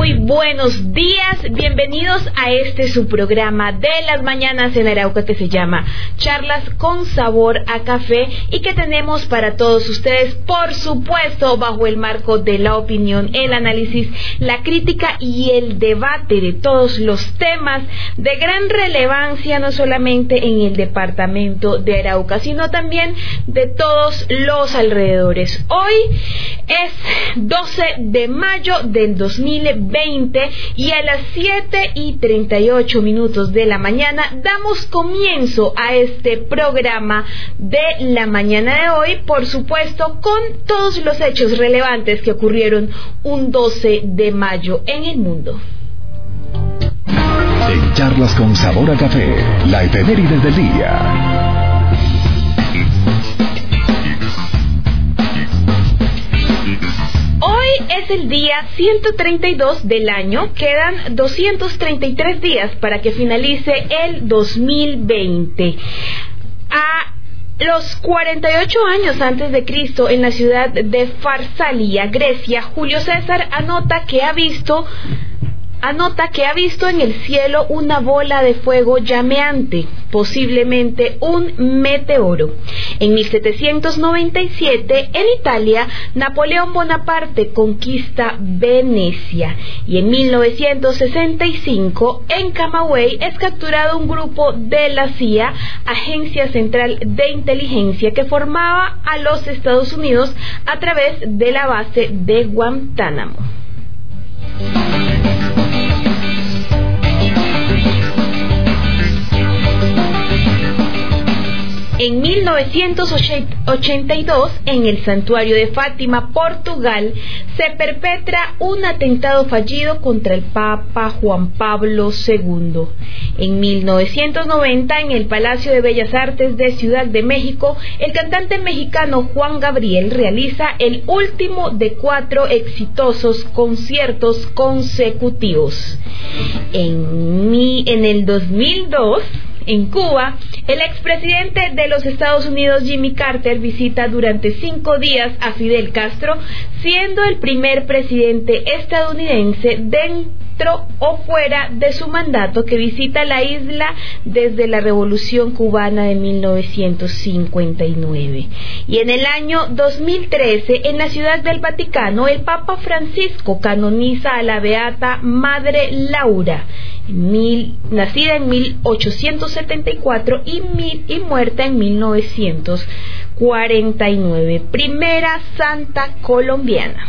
Muy, pero muy buenos días. Bienvenidos a este su programa de las mañanas en Arauca que se llama Charlas con sabor a café y que tenemos para todos ustedes, por supuesto, bajo el marco de la opinión, el análisis, la crítica y el debate de todos los temas de gran relevancia, no solamente en el departamento de Arauca, sino también de todos los alrededores. Hoy es 12 de mayo del 2020 y a las 7 y 38 minutos de la mañana damos comienzo a este programa de la mañana de hoy, por supuesto, con todos los hechos relevantes que ocurrieron un 12 de mayo en el mundo. En charlas con sabor a café, la efeméride del día. Hoy es el día 132 del año, quedan 233 días para que finalice el 2020. A los 48 años antes de Cristo, en la ciudad de Farsalia, Grecia, Julio César anota que ha visto anota que ha visto en el cielo una bola de fuego llameante, posiblemente un meteoro. En 1797, en Italia, Napoleón Bonaparte conquista Venecia y en 1965, en Camagüey, es capturado un grupo de la CIA, Agencia Central de Inteligencia, que formaba a los Estados Unidos a través de la base de Guantánamo. En 1982, en el santuario de Fátima, Portugal, se perpetra un atentado fallido contra el Papa Juan Pablo II. En 1990, en el Palacio de Bellas Artes de Ciudad de México, el cantante mexicano Juan Gabriel realiza el último de cuatro exitosos conciertos consecutivos. En, en el 2002, en Cuba, el expresidente de los Estados Unidos Jimmy Carter visita durante cinco días a Fidel Castro, siendo el primer presidente estadounidense dentro o fuera de su mandato que visita la isla desde la Revolución cubana de 1959. Y en el año 2013, en la Ciudad del Vaticano, el Papa Francisco canoniza a la beata Madre Laura nacida en 1874 y, y muerta en 1949, primera santa colombiana.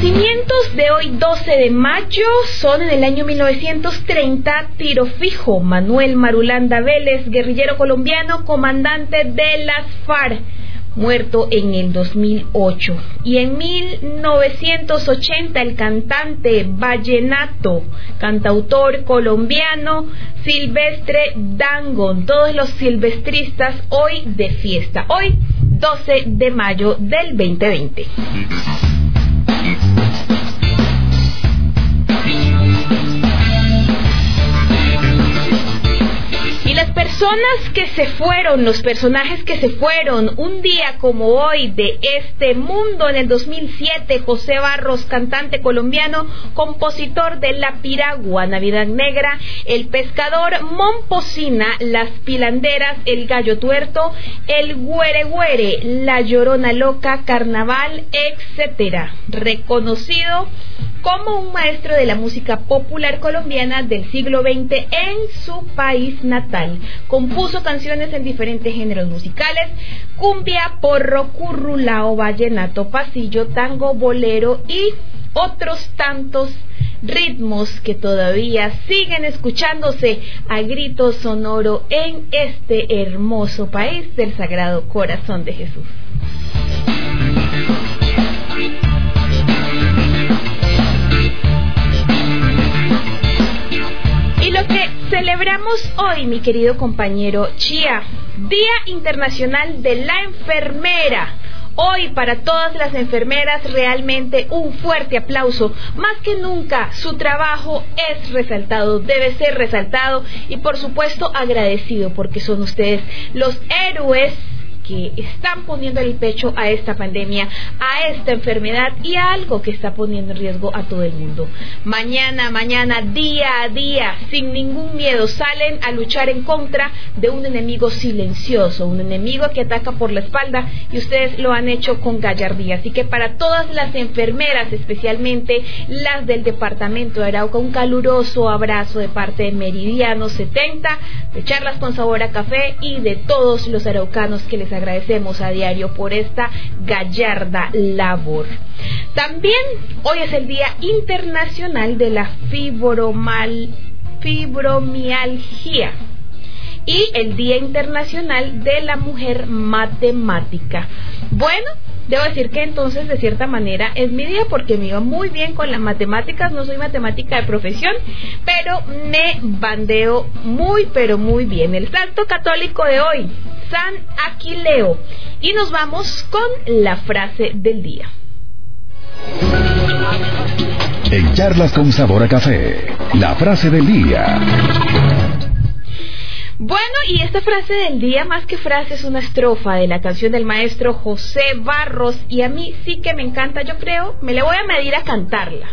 De hoy 12 de mayo son en el año 1930 Tiro Fijo, Manuel Marulanda Vélez, guerrillero colombiano, comandante de las FARC muerto en el 2008. Y en 1980 el cantante vallenato, cantautor colombiano Silvestre Dangon, todos los silvestristas hoy de fiesta, hoy 12 de mayo del 2020. Personas que se fueron, los personajes que se fueron un día como hoy de este mundo en el 2007, José Barros, cantante colombiano, compositor de La Piragua, Navidad Negra, El Pescador, Momposina, Las Pilanderas, El Gallo Tuerto, El Güere Güere, La Llorona Loca, Carnaval, etcétera. Reconocido como un maestro de la música popular colombiana del siglo XX en su país natal. Compuso canciones en diferentes géneros musicales, cumbia, porro, currulao, vallenato, pasillo, tango, bolero y otros tantos ritmos que todavía siguen escuchándose a grito sonoro en este hermoso país del Sagrado Corazón de Jesús. Hoy, mi querido compañero Chia, Día Internacional de la Enfermera. Hoy para todas las enfermeras realmente un fuerte aplauso. Más que nunca su trabajo es resaltado, debe ser resaltado y por supuesto agradecido porque son ustedes los héroes que están poniendo el pecho a esta pandemia, a esta enfermedad y a algo que está poniendo en riesgo a todo el mundo. Mañana, mañana, día a día, sin ningún miedo, salen a luchar en contra de un enemigo silencioso, un enemigo que ataca por la espalda y ustedes lo han hecho con gallardía. Así que para todas las enfermeras, especialmente las del departamento de Arauca, un caluroso abrazo de parte de Meridiano 70, de Charlas con Sabor a Café y de todos los araucanos que les agradecemos a diario por esta gallarda labor. También hoy es el Día Internacional de la Fibromal, Fibromialgia y el Día Internacional de la Mujer Matemática. Bueno, Debo decir que entonces de cierta manera es mi día porque me iba muy bien con las matemáticas, no soy matemática de profesión, pero me bandeo muy pero muy bien. El santo católico de hoy, San Aquileo. Y nos vamos con la frase del día. En charlas con sabor a café, la frase del día. Bueno, y esta frase del día, más que frase, es una estrofa de la canción del maestro José Barros. Y a mí sí que me encanta, yo creo, me le voy a medir a cantarla.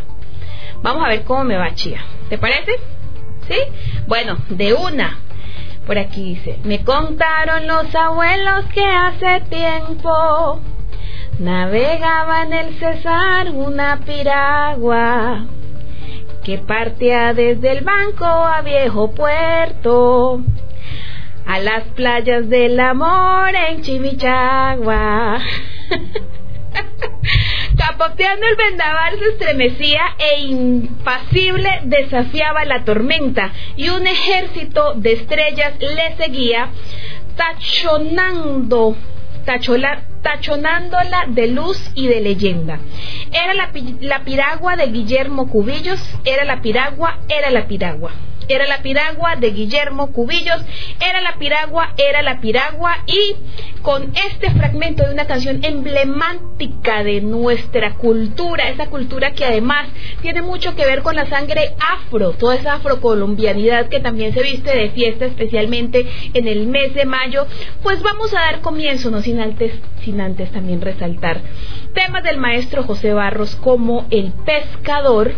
Vamos a ver cómo me va, Chía. ¿Te parece? ¿Sí? Bueno, de una. Por aquí dice, me contaron los abuelos que hace tiempo navegaba en el Cesar una piragua que partía desde el banco a viejo puerto a las playas del amor en Chimichagua. Capoteando el vendaval se estremecía e impasible desafiaba la tormenta y un ejército de estrellas le seguía tachonando, tachonándola de luz y de leyenda. Era la, la piragua de Guillermo Cubillos, era la piragua, era la piragua era la piragua de Guillermo Cubillos, era la piragua, era la piragua y con este fragmento de una canción emblemática de nuestra cultura, esa cultura que además tiene mucho que ver con la sangre afro, toda esa afrocolombianidad que también se viste de fiesta especialmente en el mes de mayo, pues vamos a dar comienzo, no sin antes, sin antes también resaltar temas del maestro José Barros como El pescador,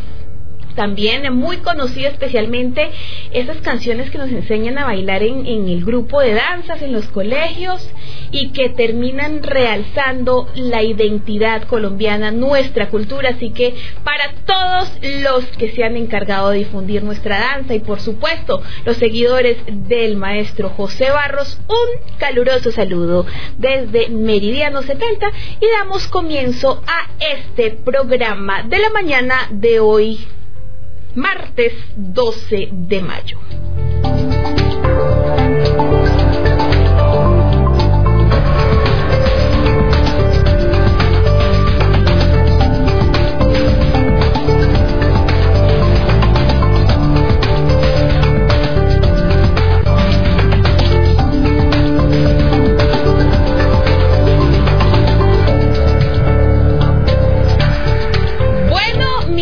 también muy conocida especialmente esas canciones que nos enseñan a bailar en, en, el grupo de danzas en los colegios y que terminan realzando la identidad colombiana, nuestra cultura. Así que para todos los que se han encargado de difundir nuestra danza y por supuesto los seguidores del maestro José Barros, un caluroso saludo desde Meridiano 70 y damos comienzo a este programa de la mañana de hoy martes 12 de mayo.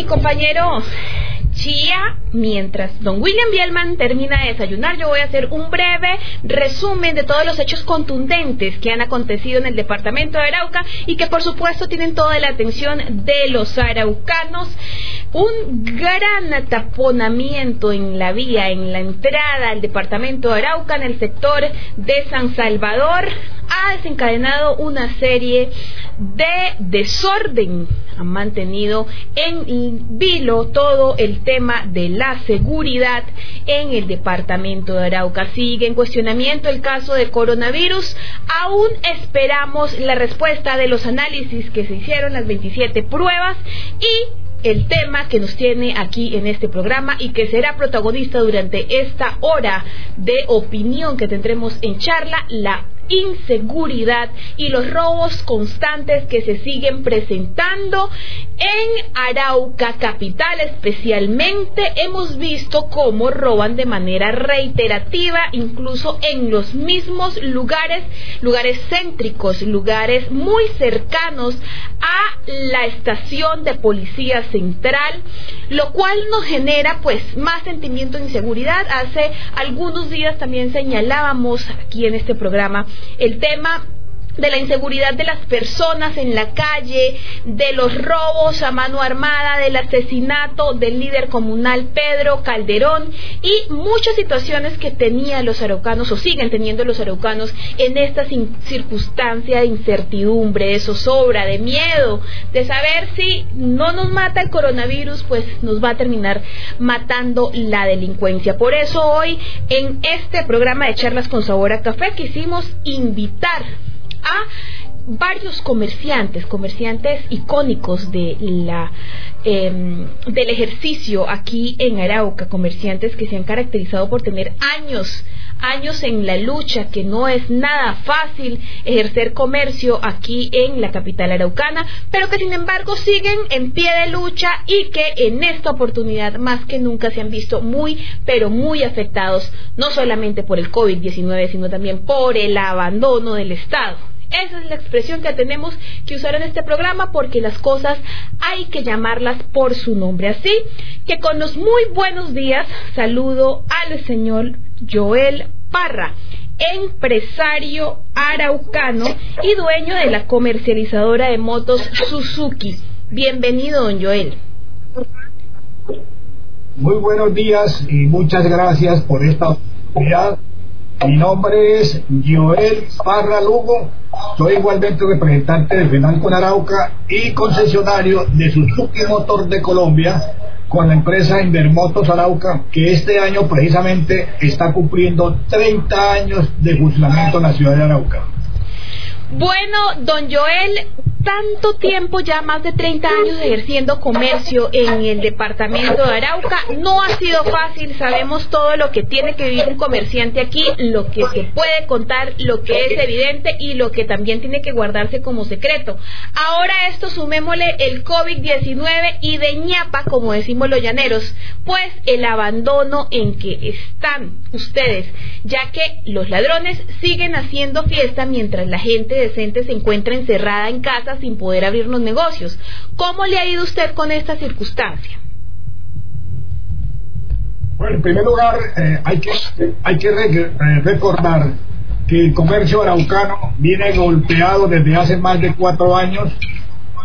Compañero mientras don William Bielman termina de desayunar, yo voy a hacer un breve resumen de todos los hechos contundentes que han acontecido en el departamento de Arauca y que por supuesto tienen toda la atención de los araucanos. Un gran ataponamiento en la vía, en la entrada al departamento de Arauca, en el sector de San Salvador ha desencadenado una serie de desorden. Han mantenido en vilo todo el tema de la seguridad en el departamento de Arauca. Sigue en cuestionamiento el caso de coronavirus. Aún esperamos la respuesta de los análisis que se hicieron, las 27 pruebas y el tema que nos tiene aquí en este programa y que será protagonista durante esta hora de opinión que tendremos en charla, la inseguridad y los robos constantes que se siguen presentando en Arauca capital. Especialmente hemos visto cómo roban de manera reiterativa incluso en los mismos lugares lugares céntricos lugares muy cercanos a la estación de policía central lo cual nos genera pues más sentimiento de inseguridad. Hace algunos días también señalábamos aquí en este programa el tema de la inseguridad de las personas en la calle, de los robos a mano armada, del asesinato del líder comunal Pedro Calderón y muchas situaciones que tenían los araucanos o siguen teniendo los araucanos en esta circunstancia de incertidumbre, de zozobra, de miedo, de saber si no nos mata el coronavirus, pues nos va a terminar matando la delincuencia. Por eso hoy en este programa de charlas con sabor a café quisimos invitar a varios comerciantes, comerciantes icónicos de la em, del ejercicio aquí en Arauca, comerciantes que se han caracterizado por tener años años en la lucha, que no es nada fácil ejercer comercio aquí en la capital araucana, pero que sin embargo siguen en pie de lucha y que en esta oportunidad más que nunca se han visto muy, pero muy afectados, no solamente por el COVID-19, sino también por el abandono del Estado. Esa es la expresión que tenemos que usar en este programa porque las cosas hay que llamarlas por su nombre. Así que con los muy buenos días saludo al señor Joel Parra, empresario araucano y dueño de la comercializadora de motos Suzuki. Bienvenido, don Joel. Muy buenos días y muchas gracias por esta oportunidad mi nombre es Joel Parra Lugo, soy igualmente representante de Fenalco Arauca y concesionario de Suzuki Motor de Colombia con la empresa Invermotos Arauca, que este año precisamente está cumpliendo 30 años de funcionamiento en la ciudad de Arauca. Bueno, don Joel, tanto tiempo, ya más de 30 años ejerciendo comercio en el departamento de Arauca, no ha sido fácil, sabemos todo lo que tiene que vivir un comerciante aquí, lo que se puede contar, lo que es evidente y lo que también tiene que guardarse como secreto. Ahora esto sumémosle el COVID-19 y de ñapa, como decimos los llaneros, pues el abandono en que están ustedes, ya que los ladrones siguen haciendo fiesta mientras la gente decente se encuentra encerrada en casa sin poder abrir los negocios. ¿Cómo le ha ido usted con esta circunstancia? Bueno, en primer lugar, eh, hay que, hay que eh, recordar que el comercio araucano viene golpeado desde hace más de cuatro años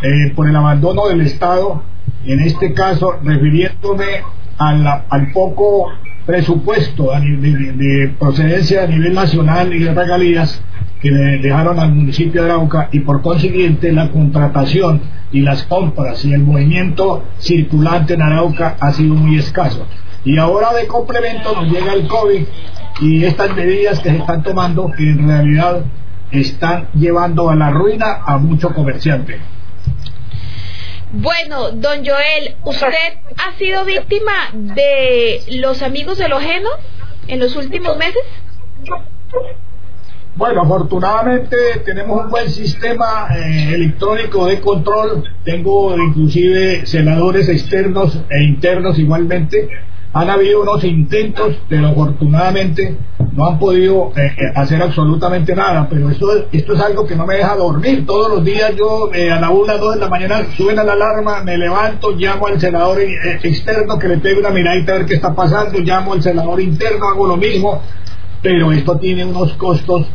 eh, por el abandono del Estado, en este caso refiriéndome al poco presupuesto de, procedencia a nivel nacional y de regalías que le dejaron al municipio de Arauca y por consiguiente la contratación y las compras y el movimiento circulante en Arauca ha sido muy escaso. Y ahora de complemento nos llega el COVID y estas medidas que se están tomando que en realidad están llevando a la ruina a muchos comerciantes. Bueno, don Joel, ¿usted ha sido víctima de los amigos del ojeno en los últimos meses? Bueno, afortunadamente tenemos un buen sistema eh, electrónico de control. Tengo inclusive celadores externos e internos igualmente. Han habido unos intentos, pero afortunadamente no han podido eh, eh, hacer absolutamente nada. Pero esto, esto es algo que no me deja dormir. Todos los días yo a la una, dos de la mañana suena la alarma, me levanto, llamo al celador externo que le pegue una miradita a ver qué está pasando, llamo al celador interno, hago lo mismo pero esto tiene unos costos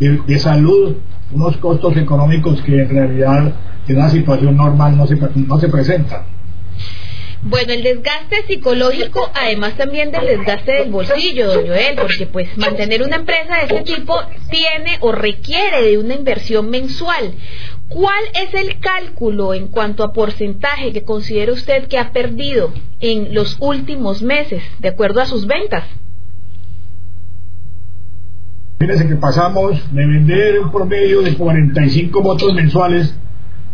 de, salud, unos costos económicos que en realidad en una situación normal no se, no se presentan. Bueno, el desgaste psicológico, además también del desgaste del bolsillo, don Joel, porque pues mantener una empresa de este tipo tiene o requiere de una inversión mensual. ¿Cuál es el cálculo en cuanto a porcentaje que considera usted que ha perdido en los últimos meses, de acuerdo a sus ventas? Fíjense que pasamos de vender un promedio de 45 motos mensuales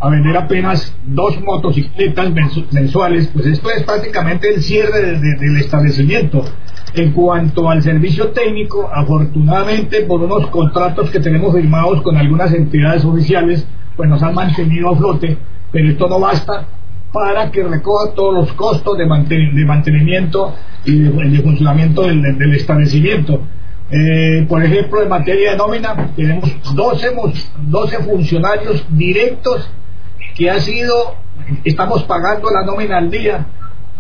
a vender apenas dos motocicletas mensuales, pues esto es prácticamente el cierre del establecimiento. En cuanto al servicio técnico, afortunadamente por unos contratos que tenemos firmados con algunas entidades oficiales, pues nos han mantenido a flote, pero esto no basta para que recoja todos los costos de, mantenimiento y de, funcionamiento del, establecimiento. Eh, por ejemplo, en materia de nómina, tenemos 12, 12 funcionarios directos que ha sido, estamos pagando la nómina al día,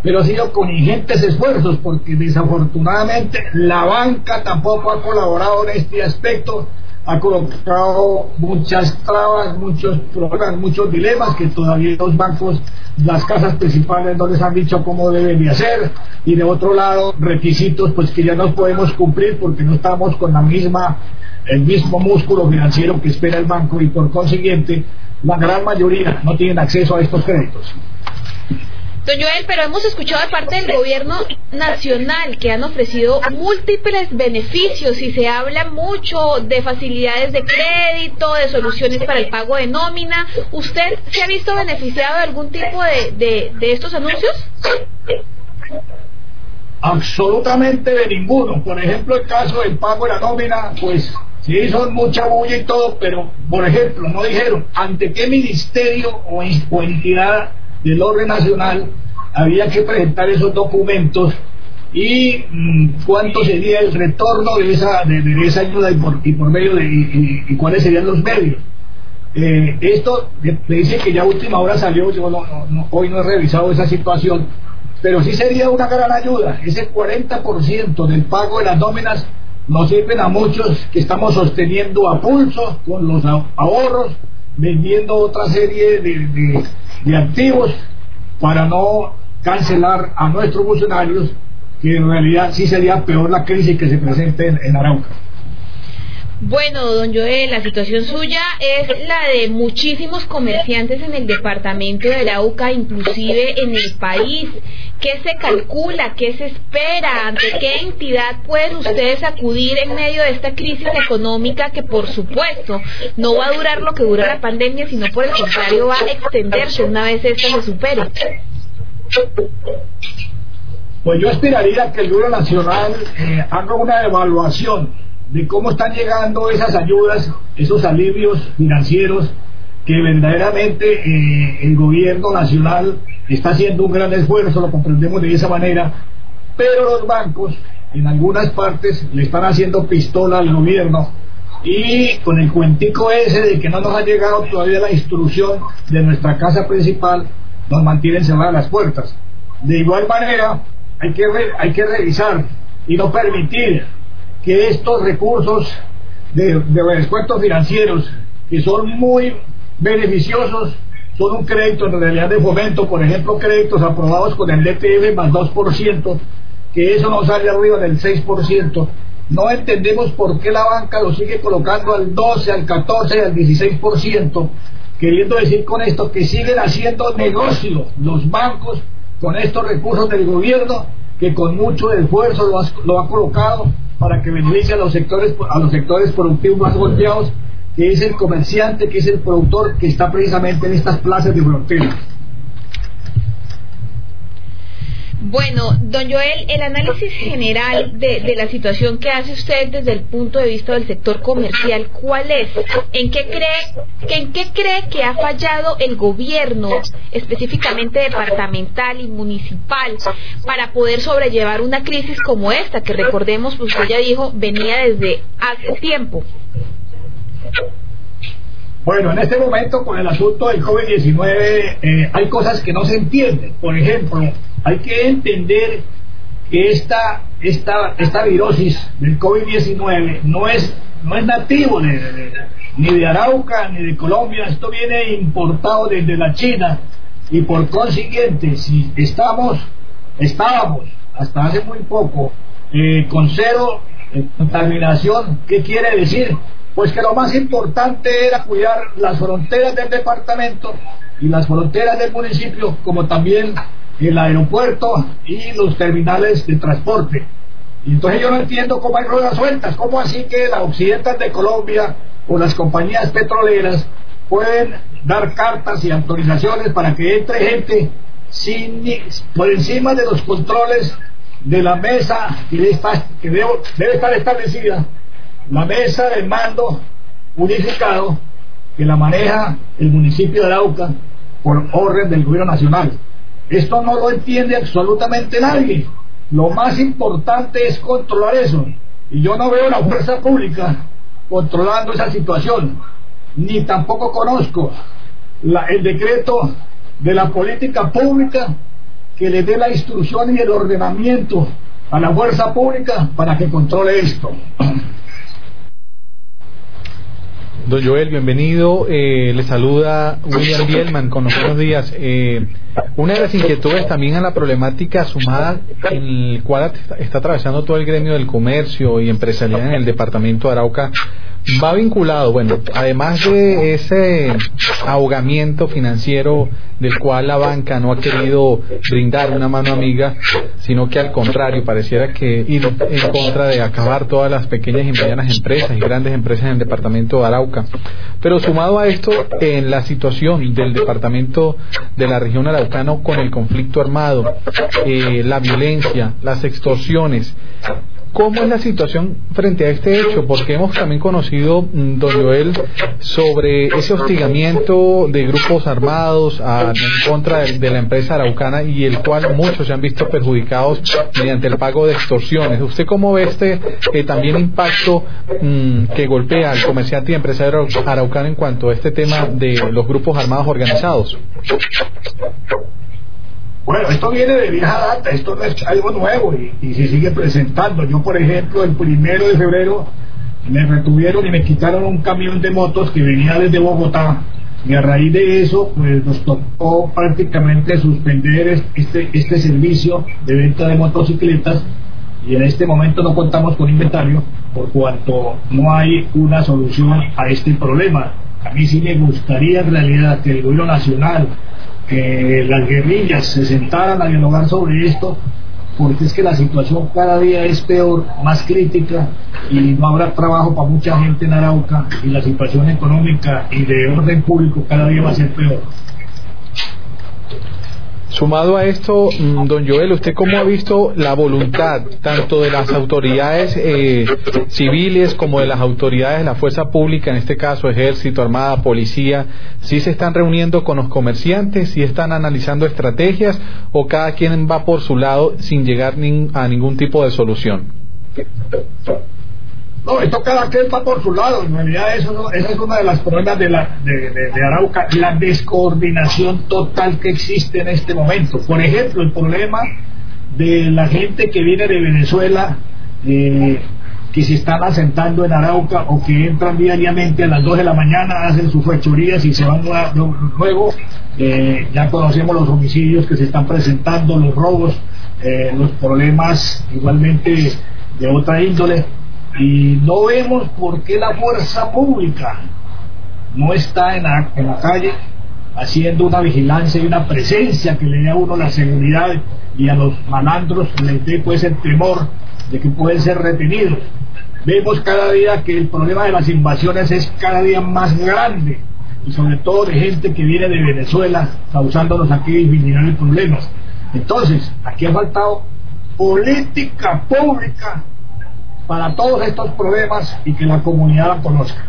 pero ha sido con ingentes esfuerzos, porque desafortunadamente la banca tampoco ha colaborado en este aspecto, ha colocado muchas trabas, muchos problemas, muchos dilemas que todavía los bancos, las casas principales no les han dicho cómo deben de hacer, y de otro lado requisitos pues que ya no podemos cumplir porque no estamos con la misma el mismo músculo financiero que espera el banco y por consiguiente la gran mayoría no tienen acceso a estos créditos. Don Joel, pero hemos escuchado de parte del gobierno nacional que han ofrecido múltiples beneficios y se habla mucho de facilidades de crédito, de soluciones para el pago de nómina. ¿Usted se ha visto beneficiado de algún tipo de, de estos anuncios? Absolutamente de ninguno. Por ejemplo, el caso del pago de la nómina, pues Sí, son mucha bulla y todo, pero, por ejemplo, no dijeron ante qué ministerio o, entidad del orden nacional había que presentar esos documentos y mm, cuánto sería el retorno de esa, de, esa ayuda y por, y por medio de y, cuáles serían los medios. Eh, esto me dice que ya última hora salió, yo hoy no he revisado esa situación, pero sí sería una gran ayuda. Ese 40% del pago de las nóminas nos sirven a muchos que estamos sosteniendo a pulso con los ahorros, vendiendo otra serie de, activos para no cancelar a nuestros funcionarios, que en realidad sí sería peor la crisis que se presente en Arauca. Bueno, don Joel, la situación suya es la de muchísimos comerciantes en el departamento de Arauca, inclusive en el país. ¿Qué se calcula? ¿Qué se espera? ¿Ante qué entidad pueden ustedes acudir en medio de esta crisis económica que, por supuesto, no va a durar lo que dura la pandemia, sino por el contrario va a extenderse una vez esta se supere? Pues yo esperaría que el Duro Nacional eh, haga una evaluación de cómo están llegando esas ayudas, esos alivios financieros que verdaderamente eh, el gobierno nacional está haciendo un gran esfuerzo, lo comprendemos de esa manera, pero los bancos en algunas partes le están haciendo pistola al gobierno y con el cuentico ese de que no nos ha llegado todavía la instrucción de nuestra casa principal, nos mantienen cerradas las puertas. De igual manera, hay que, hay que revisar y no permitir que estos recursos de, descuentos financieros, que son muy beneficiosos, son un crédito en realidad de fomento, por ejemplo, créditos aprobados con el DTF más 2%, que eso no sale arriba del 6%. No entendemos por qué la banca lo sigue colocando al 12, al 14, al 16%, queriendo decir con esto que siguen haciendo negocio los bancos con estos recursos del gobierno que con mucho esfuerzo lo lo ha colocado para que beneficie a los sectores a los sectores productivos más golpeados, que es el comerciante, que es el productor que está precisamente en estas plazas de frontera. Bueno, don Joel, el análisis general de, la situación que hace usted desde el punto de vista del sector comercial, ¿cuál es? ¿En qué cree, en qué cree que ha fallado el gobierno, específicamente departamental y municipal, para poder sobrellevar una crisis como esta, que recordemos, pues usted ya dijo, venía desde hace tiempo? Bueno, en este momento con el asunto del COVID-19 eh, hay cosas que no se entienden. Por ejemplo, hay que entender que esta, esta, esta virosis del COVID-19 no es, no es nativo ni de Arauca ni de Colombia, esto viene importado desde la China y por consiguiente, si estamos, estábamos hasta hace muy poco eh, con cero eh, contaminación, ¿qué quiere decir? Pues que lo más importante era cuidar las fronteras del departamento y las fronteras del municipio, como también el aeropuerto y los terminales de transporte. Y entonces yo no entiendo cómo hay ruedas sueltas, cómo así que la occidental de Colombia o las compañías petroleras pueden dar cartas y autorizaciones para que entre gente sin, por encima de los controles de la mesa que debe que debe estar establecida, la mesa de mando unificado que la maneja el municipio de Arauca por orden del gobierno nacional. Esto no lo entiende absolutamente nadie. Lo más importante es controlar eso. Y yo no veo la fuerza pública controlando esa situación. Ni tampoco conozco el decreto de la política pública que le dé la instrucción y el ordenamiento a la fuerza pública para que controle esto. Don Joel, bienvenido. Eh, le saluda William Bielman con los buenos días. Eh, una de las inquietudes también a la problemática sumada en el cual está atravesando todo el gremio del comercio y empresarial en el departamento de Arauca va vinculado, bueno, además de ese ahogamiento financiero del cual la banca no ha querido brindar una mano amiga, sino que al contrario, pareciera que ir en contra de acabar todas las pequeñas y medianas empresas y grandes empresas en el departamento de Arauca. Pero sumado a esto, en la situación del departamento de la región con el conflicto armado, eh, la violencia, las extorsiones, ¿Cómo es la situación frente a este hecho? Porque hemos también conocido, mm, don Joel, sobre ese hostigamiento de grupos armados en contra de, la empresa araucana y el cual muchos se han visto perjudicados mediante el pago de extorsiones. ¿Usted cómo ve este eh, también impacto mm, que golpea al comerciante y empresario araucano en cuanto a este tema de los grupos armados organizados? Bueno, esto viene de vieja data, esto no es algo nuevo y, se sigue presentando. Yo, por ejemplo, el primero de febrero me retuvieron y me quitaron un camión de motos que venía desde Bogotá y a raíz de eso pues nos tocó prácticamente suspender este, este servicio de venta de motocicletas y en este momento no contamos con inventario por cuanto no hay una solución a este problema. A mí sí me gustaría en realidad que el gobierno nacional que las guerrillas se sentaran a dialogar sobre esto, porque es que la situación cada día es peor, más crítica y no habrá trabajo para mucha gente en Arauca y la situación económica y de orden público cada día va a ser peor. Sumado a esto, mm, don Joel, ¿usted cómo ha visto la voluntad tanto de las autoridades eh, civiles como de las autoridades de la fuerza pública, en este caso ejército, armada, policía, si se están reuniendo con los comerciantes, si están analizando estrategias o cada quien va por su lado sin llegar a ningún tipo de solución? No, esto cada quien va por su lado. En realidad, eso esa es una de las problemas de, la, de, Arauca, la descoordinación total que existe en este momento. Por ejemplo, el problema de la gente que viene de Venezuela, eh, que se están asentando en Arauca o que entran diariamente a las 2 de la mañana, hacen sus fechorías y se van luego. Eh, ya conocemos los homicidios que se están presentando, los robos, eh, los problemas igualmente de otra índole y no vemos por qué la fuerza pública no está en la, en la calle haciendo una vigilancia y una presencia que le dé a uno la seguridad y a los malandros les dé pues el temor de que pueden ser retenidos. Vemos cada día que el problema de las invasiones es cada día más grande y sobre todo de gente que viene de Venezuela causándonos aquí infinidad problemas. Entonces, aquí ha faltado política pública para todos estos problemas y que la comunidad la conozca.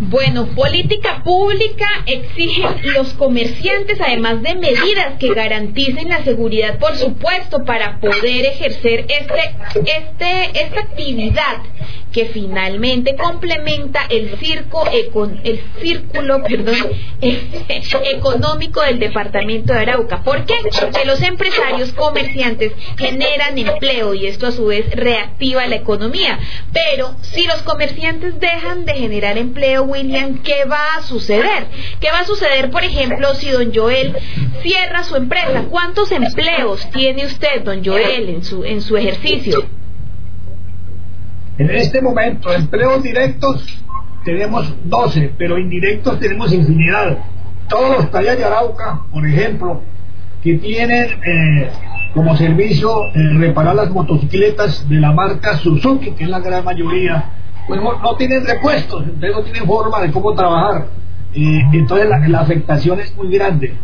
Bueno, política pública exigen los comerciantes, además de medidas que garanticen la seguridad, por supuesto, para poder ejercer este, este, esta actividad que finalmente complementa el circo el círculo perdón, económico del departamento de Arauca. ¿Por qué? Porque los empresarios comerciantes generan empleo y esto a su vez reactiva la economía. Pero si los comerciantes dejan de generar empleo, William, ¿qué va a suceder? ¿Qué va a suceder, por ejemplo, si don Joel cierra su empresa? ¿Cuántos empleos tiene usted, don Joel, en su, en su ejercicio? En este momento, empleos directos tenemos 12, pero indirectos tenemos infinidad. Todos los talleres de Arauca, por ejemplo, que tienen eh, como servicio eh, reparar las motocicletas de la marca Suzuki, que es la gran mayoría, no, tienen repuestos, no tienen forma de cómo trabajar. Entonces la, la, afectación es muy grande.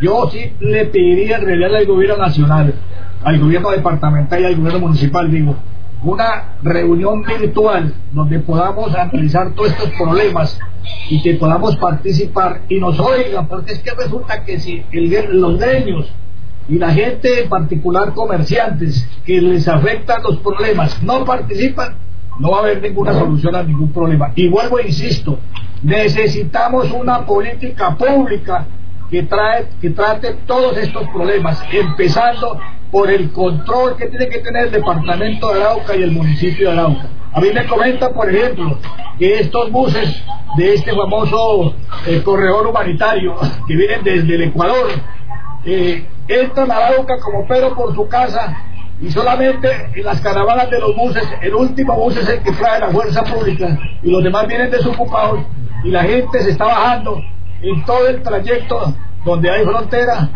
Yo sí le pediría en realidad al gobierno nacional, al gobierno departamental y al gobierno municipal, digo, una reunión virtual donde podamos analizar todos estos problemas y que podamos participar y nos oigan, porque es que resulta que si el, los dueños y la gente en particular comerciantes que les afectan los problemas no participan, no va a haber ninguna solución a ningún problema. Y vuelvo e insisto, necesitamos una política pública que, trate todos estos problemas, empezando por el control que tiene que tener el departamento de Arauca y el municipio de Arauca. A mí me comenta, por ejemplo, que estos buses de este famoso eh, corredor humanitario que vienen desde el Ecuador, eh, entran a Arauca como Pedro por su casa y solamente en las caravanas de los buses, el último bus es el que trae la fuerza pública y los demás vienen desocupados y la gente se está bajando en todo el trayecto donde hay frontera,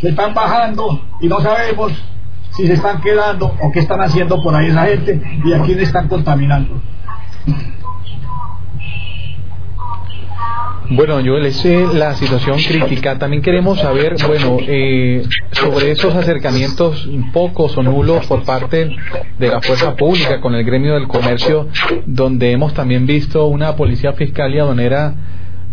se están bajando y no sabemos si se están quedando o qué están haciendo por ahí esa gente y a quién están contaminando. Bueno, Joel, es la situación crítica. También queremos saber, bueno, eh, sobre esos acercamientos pocos o nulos por parte de la fuerza pública con el gremio del comercio, donde hemos también visto una policía fiscal y aduanera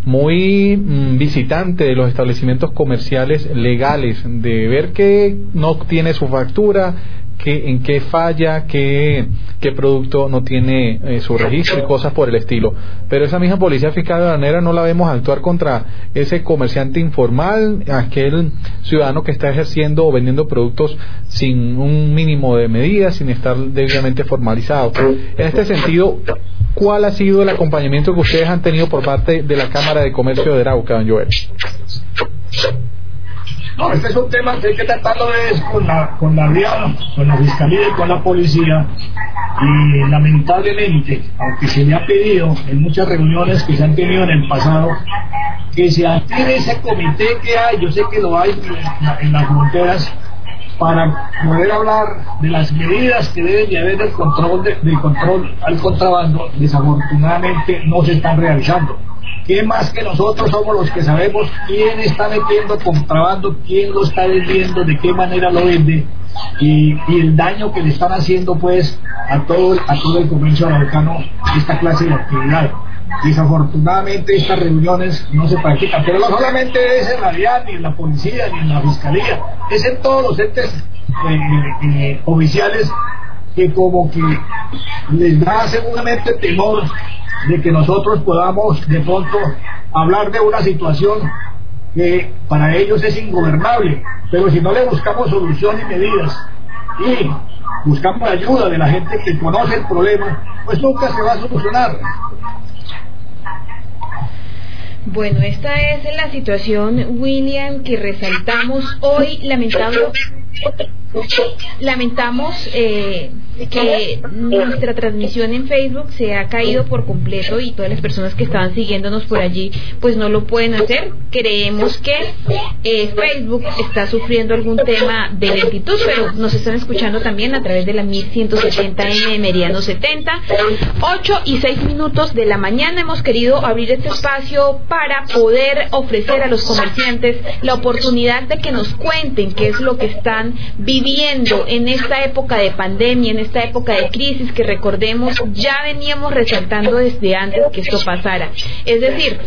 muy mm, visitante de los establecimientos comerciales legales, de ver que no tiene su factura, que, en qué falla, qué, qué producto no tiene eh, su registro y cosas por el estilo. Pero esa misma policía fiscal de manera no la vemos actuar contra ese comerciante informal, aquel ciudadano que está ejerciendo o vendiendo productos sin un mínimo de medidas, sin estar debidamente formalizado. En este sentido, ¿cuál ha sido el acompañamiento que ustedes han tenido por parte de la Cámara de Comercio de Arauca, don Joel? No, este es un tema que hay que tratarlo es con la, con la con la fiscalía y con la policía. Y lamentablemente, aunque se le ha pedido en muchas reuniones que se han tenido en el pasado, que se active ese comité que hay, yo sé que lo hay en, las fronteras, para poder hablar de las medidas que deben de haber del control, del control al contrabando, desafortunadamente no se están realizando ¿Qué más que nosotros somos los que sabemos quién está metiendo contrabando, quién lo está vendiendo, de qué manera lo vende y, el daño que le están haciendo pues a todo, a todo el comercio americano esta clase de actividad? Desafortunadamente estas reuniones no se practican, pero no solamente es en la ni en la policía, ni en la fiscalía, es en todos los entes eh, eh, oficiales que como que les da seguramente temor de que nosotros podamos de pronto hablar de una situación que para ellos es ingobernable, pero si no le buscamos solución y medidas y buscamos ayuda de la gente que conoce el problema, pues nunca se va a solucionar. Bueno, esta es la situación, William, que resaltamos hoy, lamentable Lamentamos eh, que nuestra transmisión en Facebook se ha caído por completo y todas las personas que estaban siguiéndonos por allí pues no lo pueden hacer. Creemos que eh, Facebook está sufriendo algún tema de lentitud, pero nos están escuchando también a través de la 1170M Meridiano 70. 8 y 6 minutos de la mañana hemos querido abrir este espacio para poder ofrecer a los comerciantes la oportunidad de que nos cuenten qué es lo que están viviendo en esta época de pandemia, en esta época de crisis que recordemos ya veníamos resaltando desde antes que esto pasara. Es decir,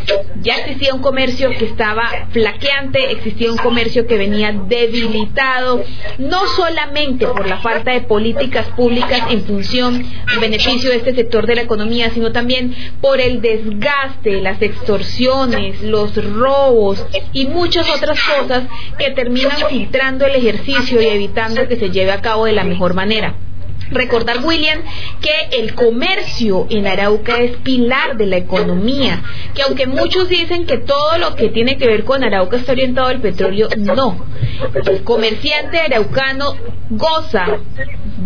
ya existía un comercio que estaba flaqueante, existía un comercio que venía debilitado, no solamente por la falta de políticas públicas en función, en beneficio de este sector de la economía, sino también por el desgaste, las extorsiones, los robos y muchas otras cosas que terminan filtrando el ejercicio y evitando que se lleve a cabo de la mejor manera. Recordar, William, que el comercio en Arauca es pilar de la economía, que aunque muchos dicen que todo lo que tiene que ver con Arauca está orientado al petróleo, no. El comerciante araucano goza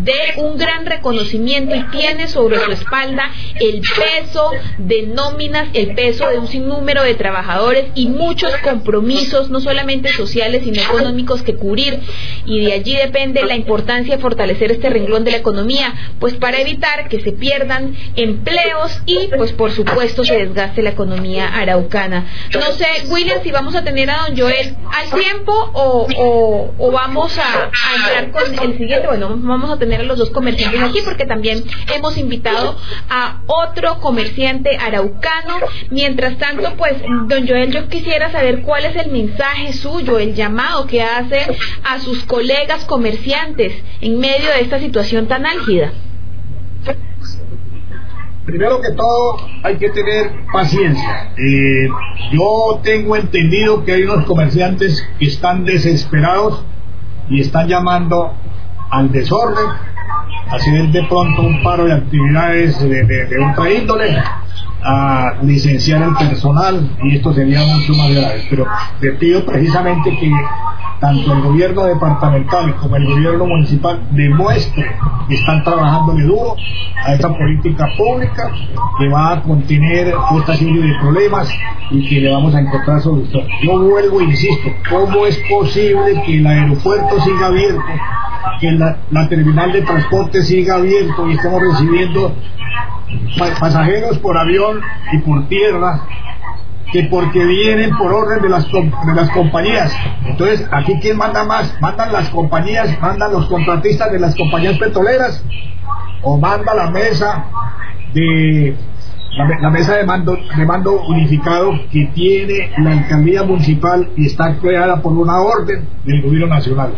de un gran reconocimiento y tiene sobre su espalda el peso de nóminas, el peso de un sinnúmero de trabajadores y muchos compromisos, no solamente sociales, sino económicos que cubrir. Y de allí depende la importancia de fortalecer este renglón de la economía, pues para evitar que se pierdan empleos y pues por supuesto se desgaste la economía araucana. No sé, William, si vamos a tener a don Joel al tiempo o, o, vamos a, a entrar con el siguiente, bueno, vamos a tener a los dos comerciantes aquí porque también hemos invitado a otro comerciante araucano. Mientras tanto, pues, don Joel, yo quisiera saber cuál es el mensaje suyo, el llamado que hace a sus colegas comerciantes en medio de esta situación tan álgida. Primero que todo, hay que tener paciencia. Eh, yo tengo entendido que hay unos comerciantes que están desesperados y están llamando al desorden, hacer de pronto un paro de actividades de, de, de otra índole, a licenciar el personal y esto sería mucho más grave. Pero le pido precisamente que tanto el gobierno departamental como el gobierno municipal demuestre que están trabajando de duro a esta política pública que va a contener esta serie de problemas y que le vamos a encontrar solución. Yo vuelvo e insisto, ¿cómo es posible que el aeropuerto siga abierto, que la, terminal de transporte siga abierto y estemos recibiendo pasajeros por avión y por tierra que porque vienen por orden de las, de las compañías. Entonces, aquí quién manda más? ¿Mandan las compañías, mandan los contratistas de las compañías petroleras? ¿O manda la mesa de la, mesa de mando, de mando unificado que tiene la alcaldía municipal y está creada por una orden del gobierno nacional.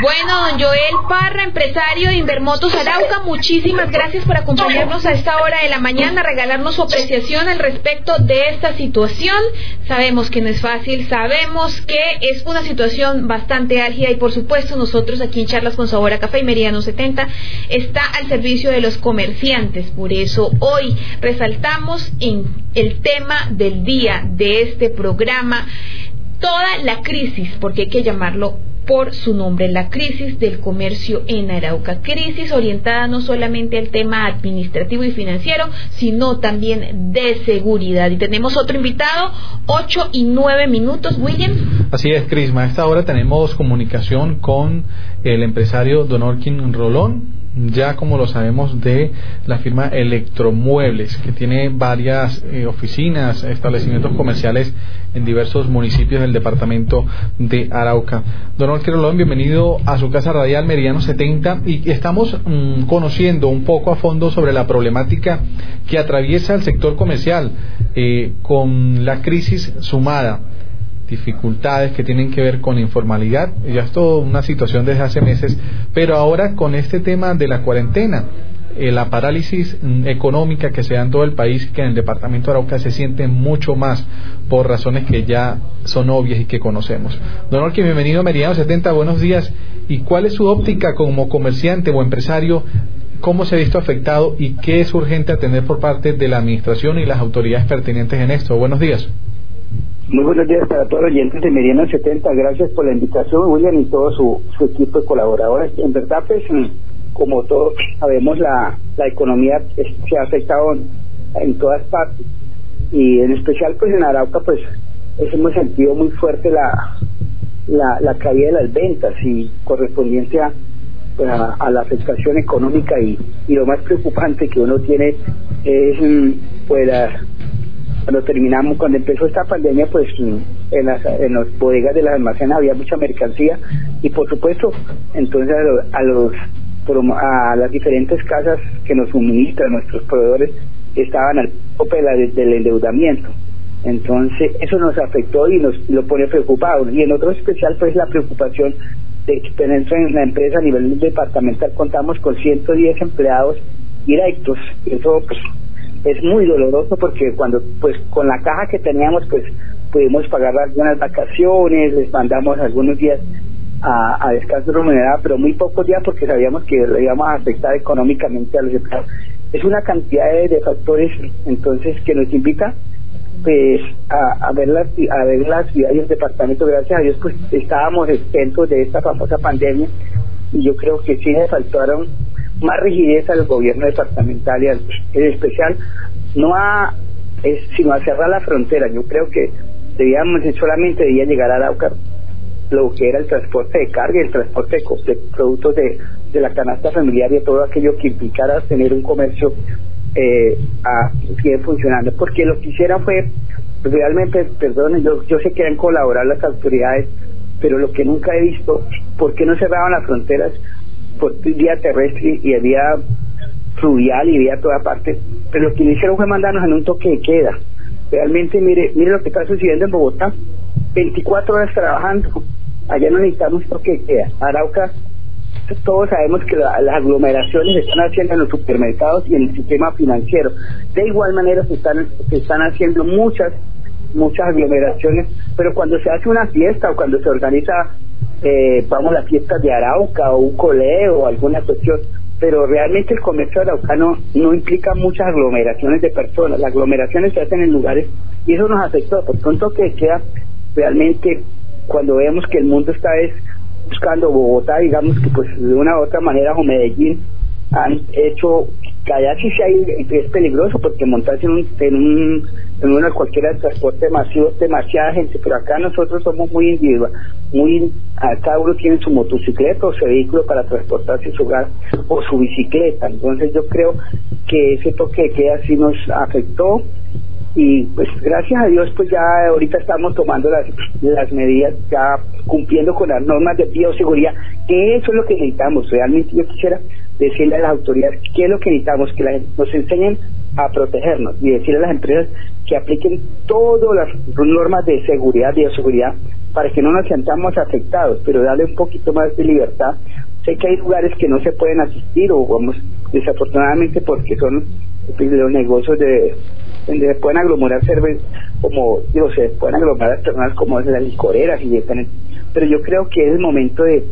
Bueno, don Joel Parra, empresario de Invermotos Arauca, muchísimas gracias por acompañarnos a esta hora de la mañana, regalarnos su apreciación al respecto de esta situación. Sabemos que no es fácil, sabemos que es una situación bastante álgida y por supuesto nosotros aquí en Charlas con Sabor a Café y Meridiano 70 está al servicio de los comerciantes. Por eso hoy resaltamos en el tema del día de este programa toda la crisis, porque hay que llamarlo por su nombre, la crisis del comercio en Arauca. Crisis orientada no solamente al tema administrativo y financiero, sino también de seguridad. Y tenemos otro invitado, 8 y 9 minutos, William. Así es, Crisma. A esta hora tenemos comunicación con el empresario Don Orkin Rolón, ya como lo sabemos de la firma Electromuebles, que tiene varias eh, oficinas, establecimientos comerciales en diversos municipios del departamento de Arauca. Don Orkin Rolón, bienvenido a su casa radial Meridiano 70 y estamos mmm, conociendo un poco a fondo sobre la problemática que atraviesa el sector comercial eh, con la crisis sumada dificultades que tienen que ver con informalidad. Ya es toda una situación desde hace meses, pero ahora con este tema de la cuarentena, eh, la parálisis mm, económica que se da en todo el país, que en el departamento de Arauca se siente mucho más por razones que ya son obvias y que conocemos. Don Orque, bienvenido a Meridiano 70, buenos días. ¿Y cuál es su óptica como comerciante o empresario? ¿Cómo se ha visto afectado y qué es urgente atender por parte de la Administración y las autoridades pertinentes en esto? Buenos días. Muy buenos días para todos los oyentes de Meridiano 70. Gracias por la invitación, William, y todo su, su equipo de colaboradores. En verdad, pues, como todos sabemos, la, la economía se ha afectado en todas partes. Y en especial, pues, en Arauca, pues, hemos sentido muy fuerte la, la, la caída de las ventas y correspondiente a, pues, a, la afectación económica. Y, y lo más preocupante que uno tiene es, pues, la cuando terminamos, cuando empezó esta pandemia, pues en las, en las bodegas de las almacenas había mucha mercancía y por supuesto, entonces a los, a las diferentes casas que nos suministran nuestros proveedores estaban al tope del endeudamiento. Entonces, eso nos afectó y nos lo pone preocupados. Y en otro especial, pues la preocupación de tener en la empresa a nivel departamental. Contamos con 110 empleados directos. Eso, pues, es muy doloroso porque cuando, pues, con la caja que teníamos, pues, pudimos pagar algunas vacaciones, les mandamos algunos días a, a descanso remunerado, pero muy pocos días porque sabíamos que le íbamos a afectar económicamente a los empleados. Es una cantidad de, factores, entonces, que nos invita pues a, a ver las a ver las ciudades del departamento gracias a Dios pues estábamos exentos de esta famosa pandemia y yo creo que sí le faltaron más rigidez al gobierno departamental y al, en especial no a sino a cerrar la frontera yo creo que debíamos solamente debía llegar a Arauca lo que era el transporte de carga y el transporte de, productos de, de, la canasta familiar y todo aquello que implicara tener un comercio eh, a, bien funcionando. Porque lo que hicieron fue, realmente, perdón, yo, yo sé que deben colaborar las autoridades, pero lo que nunca he visto, ¿por qué no cerraban las fronteras por vía terrestre y vía fluvial y vía toda parte? Pero lo que hicieron fue mandarnos en un toque de queda. Realmente, mire, mire lo que está sucediendo en Bogotá. 24 horas trabajando, allá no necesitamos toque queda. Arauca, todos sabemos que las aglomeraciones se están haciendo en los supermercados y en el sistema financiero. De igual manera se están, se están haciendo muchas, muchas aglomeraciones, pero cuando se hace una fiesta o cuando se organiza, eh, vamos, las fiestas de Arauca o un coleo o alguna cuestión, pero realmente el comercio araucano no implica muchas aglomeraciones de personas. Las aglomeraciones se hacen en lugares y eso nos afectó. Por tanto, que queda realmente cuando vemos que el mundo está buscando Bogotá, digamos que pues de una u otra manera o Medellín han hecho allá sí es peligroso porque montarse en un, en un en una cualquiera de transporte masivo demasiada gente, pero acá nosotros somos muy individual, muy cada uno tiene su motocicleta o su vehículo para transportarse su hogar o su bicicleta, entonces yo creo que ese toque de queda nos afectó y pues gracias a Dios pues ya ahorita estamos tomando las, las medidas ya cumpliendo con las normas de bioseguridad que eso es lo que necesitamos. Realmente yo quisiera decirle a las autoridades qué es lo que necesitamos que nos enseñen a protegernos y decirle a las empresas que apliquen todas las normas de seguridad bioseguridad para que no nos sentamos afectados pero darle un poquito más de libertad. Sé que hay lugares que no se pueden asistir o vamos desafortunadamente porque son los negocios de donde se pueden aglomerar cervezas como digo se pueden aglomerar personas como las licoreras y pero yo creo que es el momento de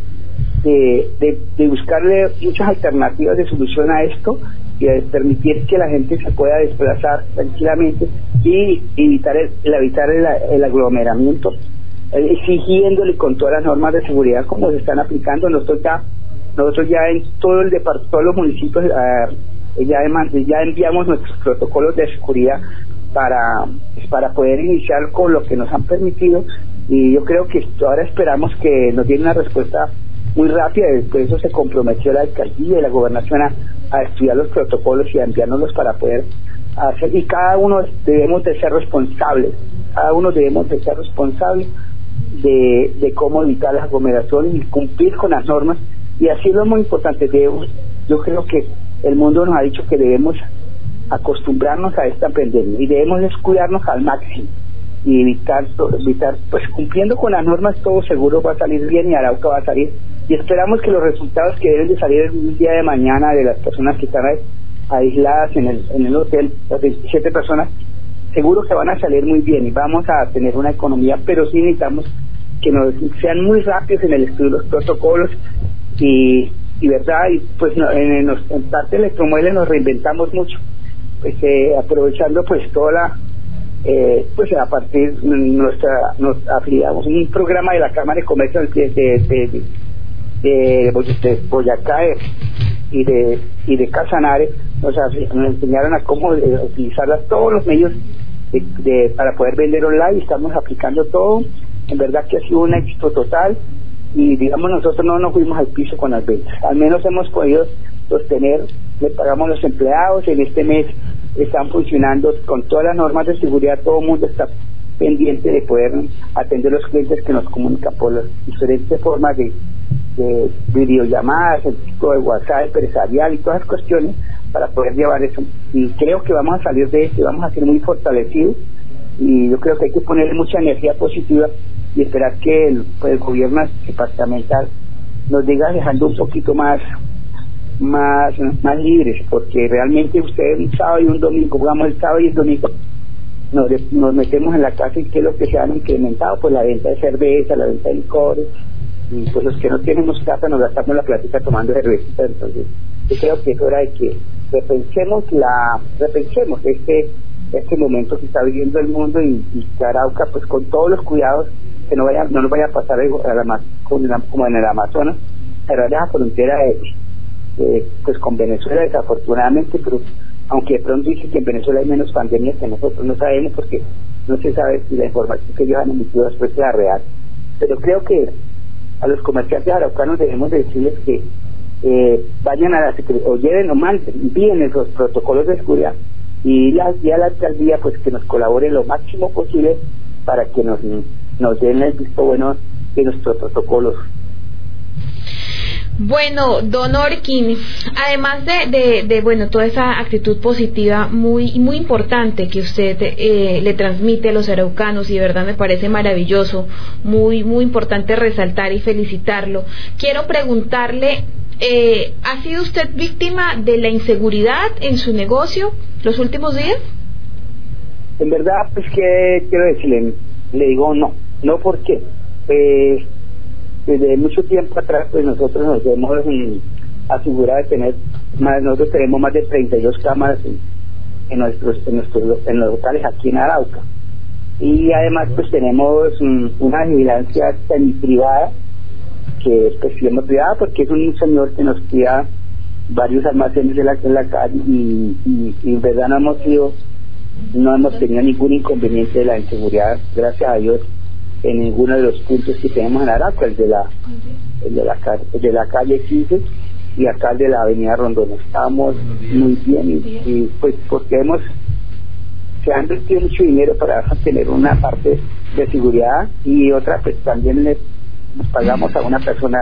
de, de, buscarle muchas alternativas de solución a esto y de permitir que la gente se pueda desplazar tranquilamente y evitar el, evitar el, aglomeramiento eh, exigiéndole con todas las normas de seguridad como se están aplicando. Nosotros ya nosotros ya en todo el departamento todos los municipios eh, ya, ya enviamos nuestros protocolos de seguridad para, para poder iniciar con lo que nos han permitido y yo creo que ahora esperamos que nos den una respuesta muy rápida, después eso se comprometió la alcaldía y la gobernación a, estudiar los protocolos y a enviárnoslos para poder hacer, y cada uno debemos de ser responsables, cada uno debemos de ser responsables de, de cómo evitar las aglomeraciones y cumplir con las normas, y así es lo muy importante, debemos, yo creo que el mundo nos ha dicho que debemos acostumbrarnos a esta pandemia y debemos descuidarnos al máximo y evitar, evitar, pues cumpliendo con las normas todo seguro va a salir bien y Arauca va a salir. Y esperamos que los resultados que deben de salir el día de mañana de las personas que están aisladas en el, en el hotel, las 27 personas, seguro que van a salir muy bien y vamos a tener una economía, pero sí necesitamos que nos sean muy rápidos en el estudio de los protocolos y y verdad y pues en, en, parte electromueble nos reinventamos mucho pues eh, aprovechando pues toda la eh, pues a partir nuestra nos afiliamos. Un programa de la Cámara de Comercio de, de, de, Boyacá y de y de Casanare nos, nos enseñaron a cómo eh, utilizar todos los medios de, para poder vender online. Estamos aplicando todo. En verdad que ha sido un éxito total. Y digamos nosotros no nos fuimos al piso con las ventas. Al menos hemos podido sostener, le pagamos los empleados, en este mes están funcionando con todas las normas de seguridad, todo el mundo está pendiente de poder atender los clientes que nos comunican por las diferentes formas de, de videollamadas, el tipo de WhatsApp empresarial y todas las cuestiones para poder llevar eso. Y creo que vamos a salir de esto vamos a ser muy fortalecidos y yo creo que hay que ponerle mucha energía positiva y esperar que el, pues, el gobierno departamental nos diga dejando un poquito más más más libres porque realmente ustedes un sábado y un domingo jugamos el sábado y el domingo nos, nos metemos en la casa y qué es lo que se han incrementado pues la venta de cerveza la venta de licores y pues los que no tenemos casa nos gastamos la platita tomando cerveza entonces yo creo que es hora de que repensemos la repensemos este este momento que está viviendo el mundo y, y Arauca pues con todos los cuidados que no vaya no nos vaya a pasar a la, como en el Amazonas pero en la frontera de, pues con Venezuela desafortunadamente pero aunque de pronto dice que en Venezuela hay menos pandemias que nosotros no sabemos porque no se sabe si la información que ellos han emitido después sea real pero creo que a los comerciantes araucanos debemos decirles que eh, vayan a la o lleven o manden, envíen esos protocolos de seguridad y, la, y a la alcaldía pues que nos colabore lo máximo posible para que nos, nos den el visto bueno de nuestros protocolos. Bueno, Don Orkin, además de, de, bueno toda esa actitud positiva muy muy importante que usted eh, le transmite a los araucanos y de verdad me parece maravilloso, muy muy importante resaltar y felicitarlo. Quiero preguntarle eh, ¿Ha sido usted víctima de la inseguridad en su negocio los últimos días? En verdad, pues que quiero decirle, le digo no, no porque eh, desde mucho tiempo atrás pues nosotros nos hemos mm, asegurado de tener más, nosotros tenemos más de 32 cámaras en, nuestros en nuestros en los locales aquí en Arauca. Y además pues tenemos mm, una vigilancia semi privada que es pues privada porque es un señor que nos cuida varios almacenes de la, la calle y, y, en verdad no hemos sido no hemos tenido ningún inconveniente de la inseguridad gracias a Dios en ninguno de los puntos que tenemos en Araco el de la el de la, de la calle 15 y acá el de la avenida Rondón. Estamos muy bien y, pues porque hemos se han invertido mucho dinero para tener una parte de seguridad y otra pues también les nos pagamos a una persona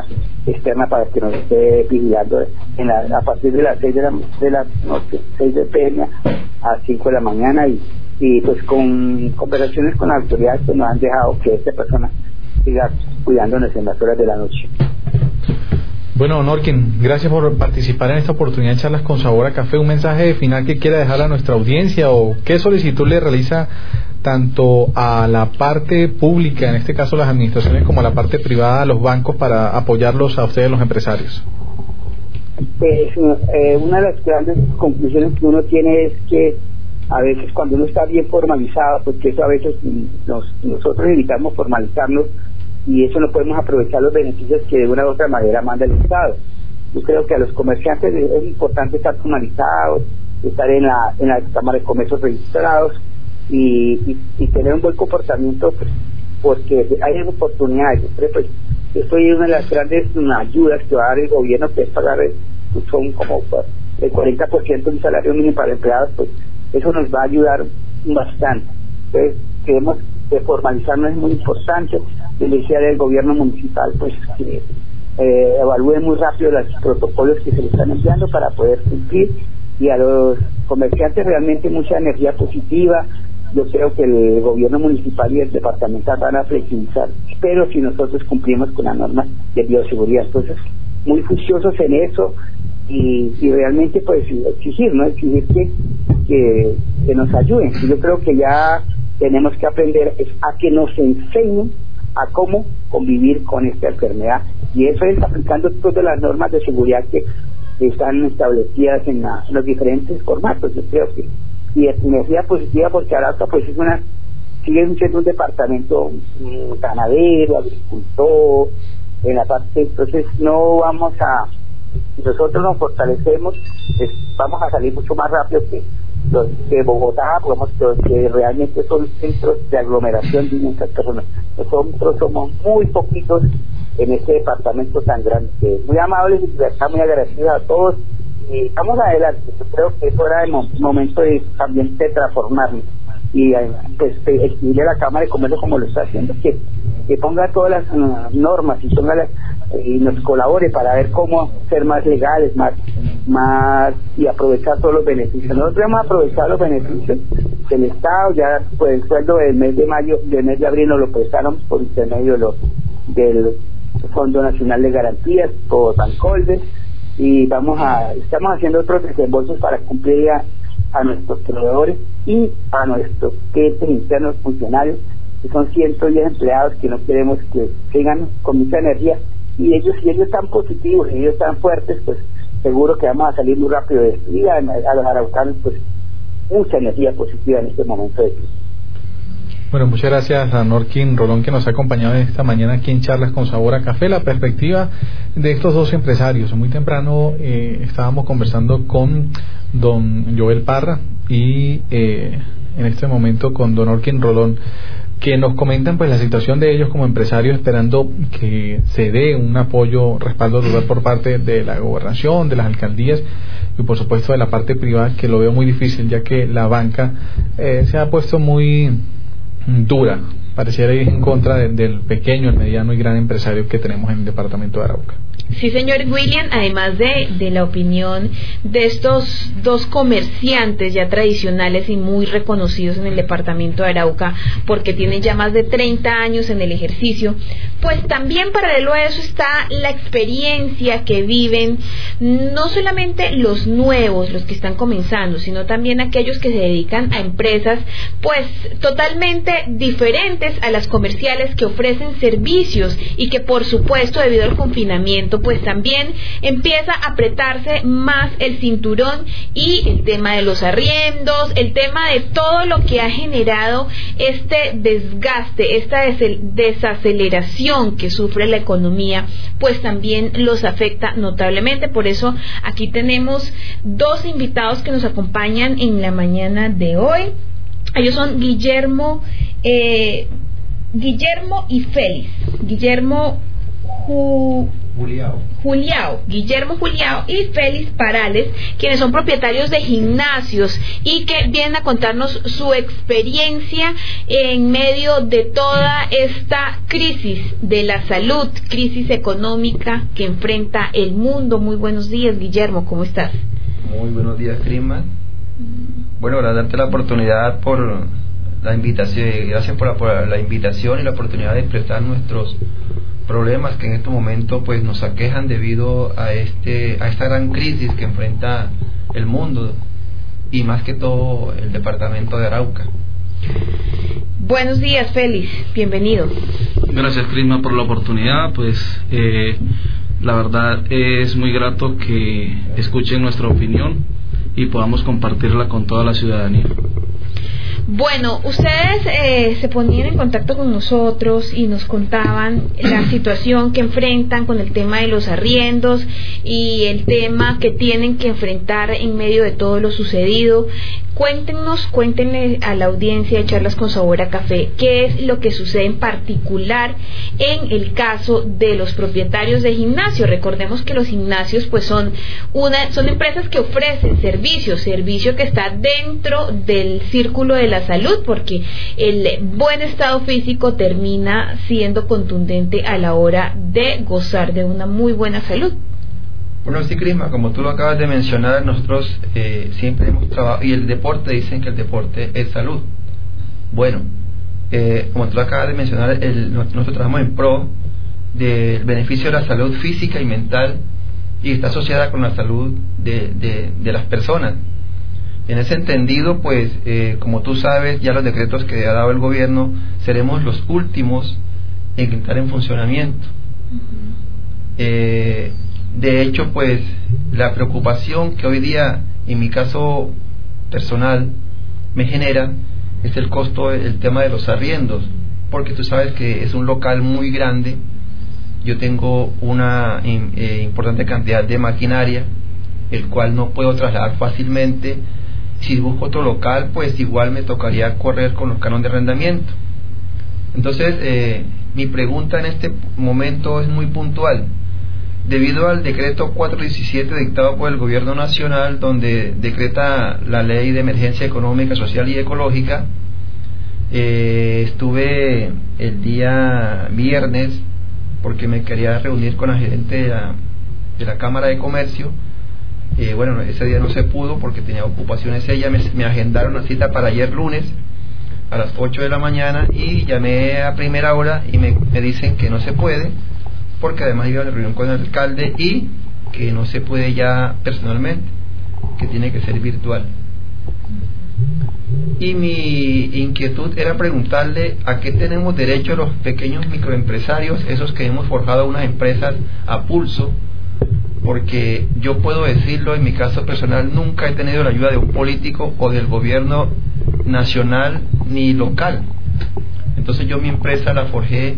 externa para que nos esté vigilando en la, a partir de las 6 de la, de la noche, 6 de PM a 5 de la mañana y, y pues con conversaciones con las autoridades que nos han dejado que esta persona siga cuidándonos en las horas de la noche. Bueno, Norkin, gracias por participar en esta oportunidad de charlas con Sabor a Café. Un mensaje final que quiera dejar a nuestra audiencia o qué solicitud le realiza tanto a la parte pública, en este caso las administraciones, como a la parte privada, a los bancos, para apoyarlos a ustedes, los empresarios? Pues eh, una de las grandes conclusiones que uno tiene es que a veces cuando uno está bien formalizado, porque eso a veces nos, nosotros necesitamos formalizarnos y eso no podemos aprovechar los beneficios que de una u otra manera manda el Estado. Yo creo que a los comerciantes es importante estar formalizados, estar en la, en la Cámara de Comercio registrados, y, y, tener un buen comportamiento pues, porque hay oportunidades. Pues, esto es una de las grandes ayudas que va a dar el gobierno, que es pagar, pues, son como pues, el 40% de un salario mínimo para empleados, pues eso nos va a ayudar bastante. Entonces, creemos que formalizarnos es muy importante. Decía del gobierno municipal, pues que eh, evalúe muy rápido los protocolos que se le están enviando para poder cumplir y a los comerciantes realmente mucha energía positiva, yo creo que el gobierno municipal y el departamental van a flexibilizar, pero si nosotros cumplimos con la norma de bioseguridad. Entonces, muy juiciosos en eso y, y realmente pues exigir, ¿no? Exigir que, que, nos ayuden. Yo creo que ya tenemos que aprender a que nos enseñen a cómo convivir con esta enfermedad. Y eso es aplicando todas las normas de seguridad que están establecidas en, en los diferentes formatos. Yo creo que y energía positiva porque Arauca pues es una sigue siendo un departamento mm, ganadero, agricultor, en la parte, entonces no vamos a, si nosotros nos fortalecemos, vamos a salir mucho más rápido que de Bogotá, digamos, que realmente son centros de aglomeración de muchas personas. Nosotros somos muy poquitos en este departamento tan grande. Muy amables y estamos muy agradecidos a todos y vamos adelante. Yo creo que es hora de momento de también de transformarnos y eh, pues exigirle a la Cámara de Comercio como lo está haciendo que, ponga todas las uh, normas y ponga las, y nos colabore para ver cómo ser más legales, más, más y aprovechar todos los beneficios. Nosotros hemos aprovechado los beneficios del Estado, ya pues el sueldo del mes de mayo, del mes de abril nos lo prestaron por intermedio del Fondo Nacional de Garantías, por Bancoldes, y vamos a, estamos haciendo otros desembolsos para cumplir a nuestros proveedores y a nuestros clientes internos funcionarios, que son 110 empleados que no queremos que tengan con mucha energía y ellos, si ellos están positivos, y ellos están fuertes, pues seguro que vamos a salir muy rápido de esto. Y a, los araucanos, pues mucha energía positiva en este momento de crisis. Bueno, muchas gracias a Norkin Rolón que nos ha acompañado esta mañana aquí en Charlas con Sabor a Café. La perspectiva de estos dos empresarios. Muy temprano eh, estábamos conversando con don Joel Parra y eh, en este momento con don Orkin Rolón que nos comentan pues la situación de ellos como empresarios esperando que se dé un apoyo, respaldo lugar por parte de la gobernación, de las alcaldías y por supuesto de la parte privada que lo veo muy difícil ya que la banca eh, se ha puesto muy dura, pareciera ir en contra del pequeño, el mediano y gran empresario que tenemos en el departamento de Arauca. Sí, señor William, además de, de, la opinión de estos dos comerciantes ya tradicionales y muy reconocidos en el departamento de Arauca, porque tienen ya más de 30 años en el ejercicio, pues también paralelo a eso está la experiencia que viven no solamente los nuevos, los que están comenzando, sino también aquellos que se dedican a empresas pues totalmente diferentes a las comerciales que ofrecen servicios y que por supuesto debido al confinamiento pues también empieza a apretarse más el cinturón y el tema de los arriendos, el tema de todo lo que ha generado este desgaste, esta desaceleración que sufre la economía, pues también los afecta notablemente. Por eso aquí tenemos dos invitados que nos acompañan en la mañana de hoy. Ellos son Guillermo, eh, Guillermo y Félix. Guillermo Juliao. Guillermo Juliao y Félix Parales, quienes son propietarios de gimnasios y que vienen a contarnos su experiencia en medio de toda esta crisis de la salud, crisis económica que enfrenta el mundo. Muy buenos días, Guillermo, ¿cómo estás? Muy buenos días, Crisma. Bueno, agradecerte la oportunidad por la invitación, gracias por la, por la invitación y la oportunidad de expresar nuestros problemas que en este momento pues nos aquejan debido a este a esta gran crisis que enfrenta el mundo y más que todo el departamento de Arauca. Buenos días, Félix. Bienvenido. Gracias, Crisma, por la oportunidad. Pues eh, la verdad es muy grato que escuchen nuestra opinión y podamos compartirla con toda la ciudadanía. Bueno, ustedes eh, se ponían en contacto con nosotros y nos contaban la situación que enfrentan con el tema de los arriendos y el tema que tienen que enfrentar en medio de todo lo sucedido. Cuéntenos, cuéntenle a la audiencia de Charlas con Sabor a Café qué es lo que sucede en particular en el caso de los propietarios de gimnasios. Recordemos que los gimnasios pues son una son empresas que ofrecen servicios, servicio que está dentro del círculo de la salud porque el buen estado físico termina siendo contundente a la hora de gozar de una muy buena salud. Bueno, sí, Crisma, como tú lo acabas de mencionar, nosotros eh, siempre hemos trabajado, y el deporte, dicen que el deporte es salud. Bueno, eh, como tú lo acabas de mencionar, nosotros trabajamos en pro del beneficio de la salud física y mental y está asociada con la salud de, de, las personas. En ese entendido, pues, eh, como tú sabes, ya los decretos que ha dado el gobierno, seremos los últimos en entrar en funcionamiento. Eh, de hecho, pues la preocupación que hoy día, en mi caso personal, me genera es el costo, el tema de los arriendos, porque tú sabes que es un local muy grande, yo tengo una eh, importante cantidad de maquinaria, el cual no puedo trasladar fácilmente. Si busco otro local, pues igual me tocaría correr con los canon de arrendamiento. Entonces, eh, mi pregunta en este momento es muy puntual debido al decreto 417 dictado por el Gobierno Nacional, donde decreta la ley de emergencia económica, social y ecológica, eh, estuve el día viernes porque me quería reunir con la gerente de la, Cámara de Comercio. Eh, bueno, ese día no se pudo porque tenía ocupaciones ella, me, agendaron una cita para ayer lunes a las 8 de la mañana y llamé a primera hora y me dicen que no se puede porque además iba a la reunión con el alcalde y que no se puede ya personalmente, que tiene que ser virtual. Y mi inquietud era preguntarle a qué tenemos derecho los pequeños microempresarios, esos que hemos forjado unas empresas a pulso, porque yo puedo decirlo en mi caso personal, nunca he tenido la ayuda de un político o del gobierno nacional ni local. Entonces yo mi empresa la forjé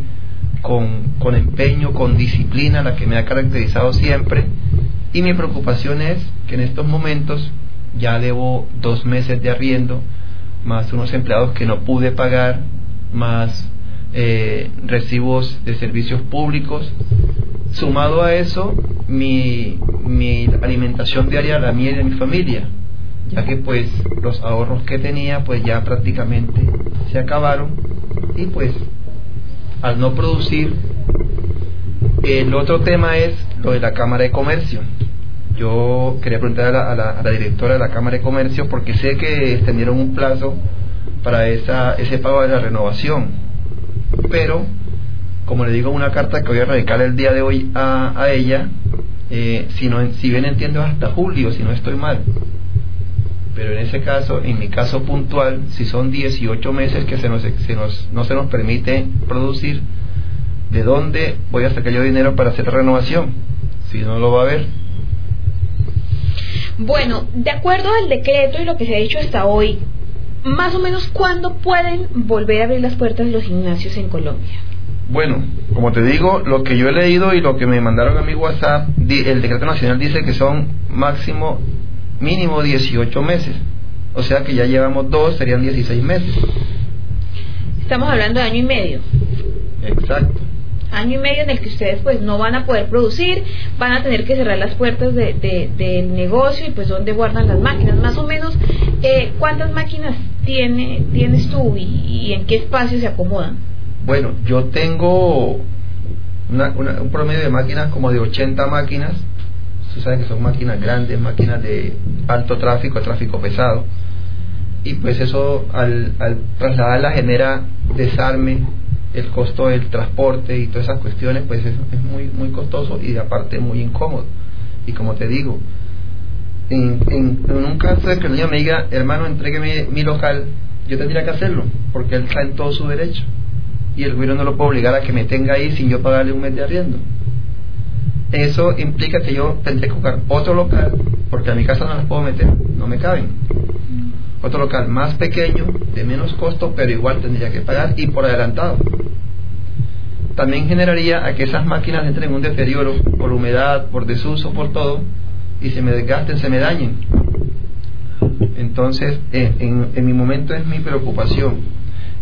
con, con empeño, con disciplina, la que me ha caracterizado siempre. Y mi preocupación es que en estos momentos ya debo dos meses de arriendo, más unos empleados que no pude pagar, más eh, recibos de servicios públicos. Sumado a eso, mi, mi alimentación diaria, la mía y de mi familia, ya que pues los ahorros que tenía pues ya prácticamente se acabaron y pues al no producir. El otro tema es lo de la Cámara de Comercio. Yo quería preguntar a la, directora de la Cámara de Comercio porque sé que extendieron un plazo para esa, ese pago de la renovación. Pero, como le digo una carta que voy a radicar el día de hoy a, a ella, eh, si, no, si bien entiendo hasta julio, si no estoy mal. Pero en ese caso, en mi caso puntual, si son 18 meses que se nos, se nos, no se nos permite producir, ¿de dónde voy a sacar yo dinero para hacer renovación? Si no lo va a haber. Bueno, de acuerdo al decreto y lo que se ha hecho hasta hoy, más o menos cuándo pueden volver a abrir las puertas de los gimnasios en Colombia. Bueno, como te digo, lo que yo he leído y lo que me mandaron a mi WhatsApp, el decreto nacional dice que son máximo mínimo 18 meses. O sea que ya llevamos dos, serían 16 meses. Estamos hablando de año y medio. Exacto. Año y medio en el que ustedes pues no van a poder producir, van a tener que cerrar las puertas de, del negocio y pues dónde guardan las máquinas. Más o menos, eh, ¿cuántas máquinas tiene, tienes tú y, en qué espacio se acomodan? Bueno, yo tengo un promedio de máquinas como de 80 máquinas Tú sabes que son máquinas grandes, máquinas de alto tráfico, tráfico pesado. Y pues eso al, al trasladarla genera desarme, el costo del transporte y todas esas cuestiones, pues es, es muy, muy costoso y aparte muy incómodo. Y como te digo, en, en, un caso de que el niño me diga, hermano, entregue mi local, yo tendría que hacerlo, porque él está en todo su derecho. Y el gobierno no lo puede obligar a que me tenga ahí sin yo pagarle un mes de arriendo eso implica que yo tendré que buscar otro local, porque a mi casa no las puedo meter, no me caben. Otro local más pequeño, de menos costo, pero igual tendría que pagar y por adelantado. También generaría a que esas máquinas entren en un deterioro por humedad, por desuso, por todo, y se me desgasten, se me dañen. Entonces, en, en, mi momento es mi preocupación.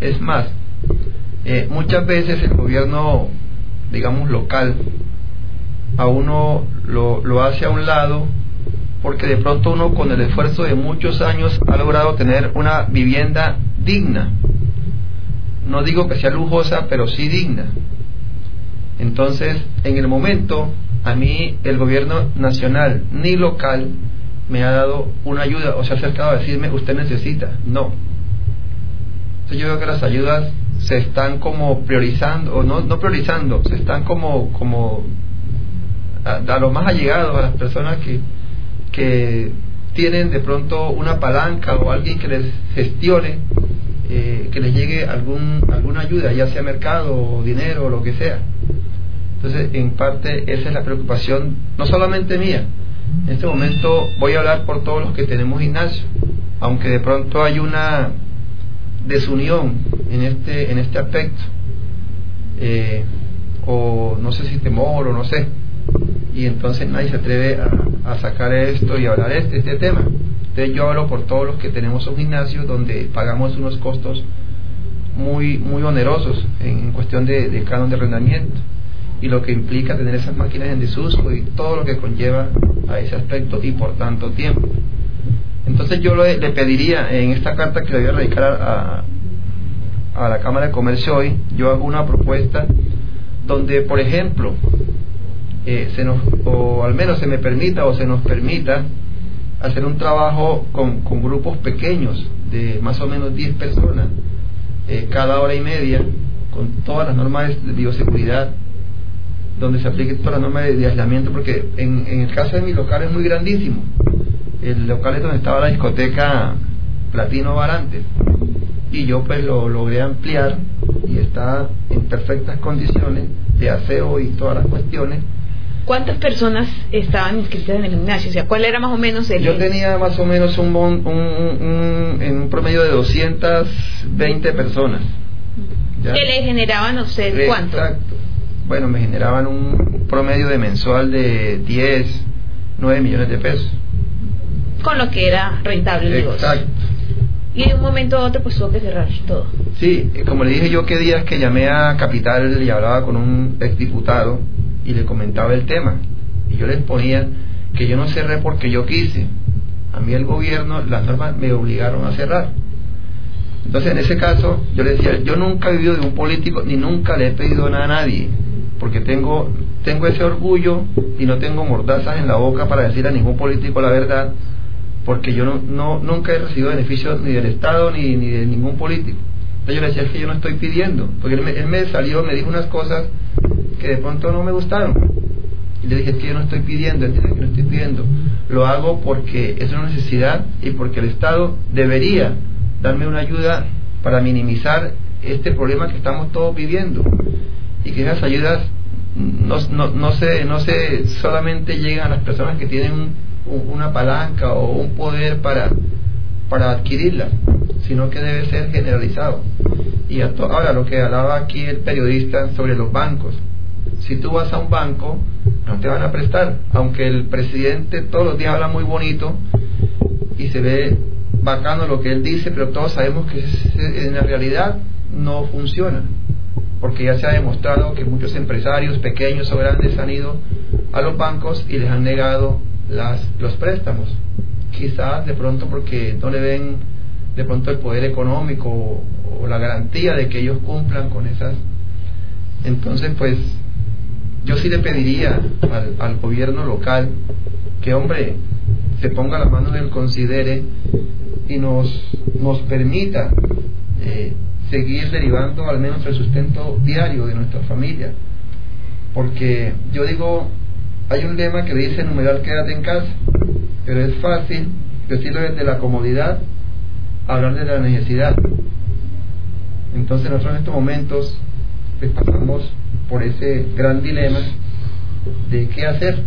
Es más, eh, muchas veces el gobierno, digamos, local, a uno lo, lo hace a un lado porque de pronto uno con el esfuerzo de muchos años ha logrado tener una vivienda digna. No digo que sea lujosa, pero sí digna. Entonces, en el momento, a mí el gobierno nacional ni local me ha dado una ayuda o se ha acercado a decirme, usted necesita. No. Entonces yo veo que las ayudas se están como priorizando, o no, no priorizando, se están como, como a, los más allegados, a las personas que, que tienen de pronto una palanca o alguien que les gestione, eh, que les llegue algún, alguna ayuda, ya sea mercado o dinero o lo que sea. Entonces, en parte, esa es la preocupación, no solamente mía. En este momento voy a hablar por todos los que tenemos gimnasio, aunque de pronto hay una desunión en este, en este aspecto, eh, o no sé si temor o no sé, y entonces nadie se atreve a, sacar esto y hablar este, este tema. Entonces yo hablo por todos los que tenemos un gimnasio donde pagamos unos costos muy, muy onerosos en, cuestión de, canon de arrendamiento y lo que implica tener esas máquinas en desuso y todo lo que conlleva a ese aspecto y por tanto tiempo. Entonces yo le, pediría en esta carta que le voy a radicar a, a la Cámara de Comercio hoy, yo hago una propuesta donde, por ejemplo, eh, se nos, o al menos se me permita o se nos permita hacer un trabajo con, con grupos pequeños de más o menos 10 personas eh, cada hora y media con todas las normas de bioseguridad donde se aplique todas las normas de, aislamiento porque en, en, el caso de mi local es muy grandísimo. El local es donde estaba la discoteca Platino Barantes y yo pues lo logré ampliar y está en perfectas condiciones de aseo y todas las cuestiones ¿Cuántas personas estaban inscritas en el gimnasio? O sea, ¿cuál era más o menos el...? Yo tenía más o menos un, un, un, en un promedio de 220 personas. ¿Qué le generaban a usted cuánto? Exacto. Bueno, me generaban un promedio de mensual de 10, 9 millones de pesos. Con lo que era rentable el negocio. Exacto. Y de un momento a otro pues tuvo que cerrar todo. Sí, como le dije yo que días que llamé a Capital y hablaba con un exdiputado y le comentaba el tema. Y yo les ponía que yo no cerré porque yo quise. A mí el gobierno, las normas me obligaron a cerrar. Entonces, en ese caso, yo le decía, yo nunca he vivido de un político ni nunca le he pedido nada a nadie, porque tengo, tengo ese orgullo y no tengo mordazas en la boca para decir a ningún político la verdad, porque yo no, no nunca he recibido beneficios ni del Estado ni, ni de ningún político. Entonces yo le decía, es que yo no estoy pidiendo, porque él me, él me salió, me dijo unas cosas que de pronto no me gustaron. Y le dije, es que yo no estoy pidiendo, entiende que no estoy pidiendo. Lo hago porque es una necesidad y porque el Estado debería darme una ayuda para minimizar este problema que estamos todos viviendo. Y que esas ayudas no, no, no, se, no se solamente llegan a las personas que tienen una palanca o un poder para, para adquirirla, sino que debe ser generalizado. Y ahora lo que hablaba aquí el periodista sobre los bancos si tú vas a un banco, no te van a prestar, aunque el presidente todos los días habla muy bonito y se ve bacano lo que él dice, pero todos sabemos que en la realidad no funciona, porque ya se ha demostrado que muchos empresarios pequeños o grandes han ido a los bancos y les han negado las, los préstamos, quizás de pronto porque no le ven de pronto el poder económico o, o la garantía de que ellos cumplan con esas. Entonces, pues yo sí le pediría al, gobierno local que, hombre, se ponga la mano en el considere y nos, nos permita eh, seguir derivando al menos el sustento diario de nuestra familia. Porque yo digo, hay un lema que dice numeral quédate en casa, pero es fácil decirlo desde la comodidad, hablar de la necesidad. Entonces nosotros en estos momentos pues, pasamos por ese gran dilema de qué hacer.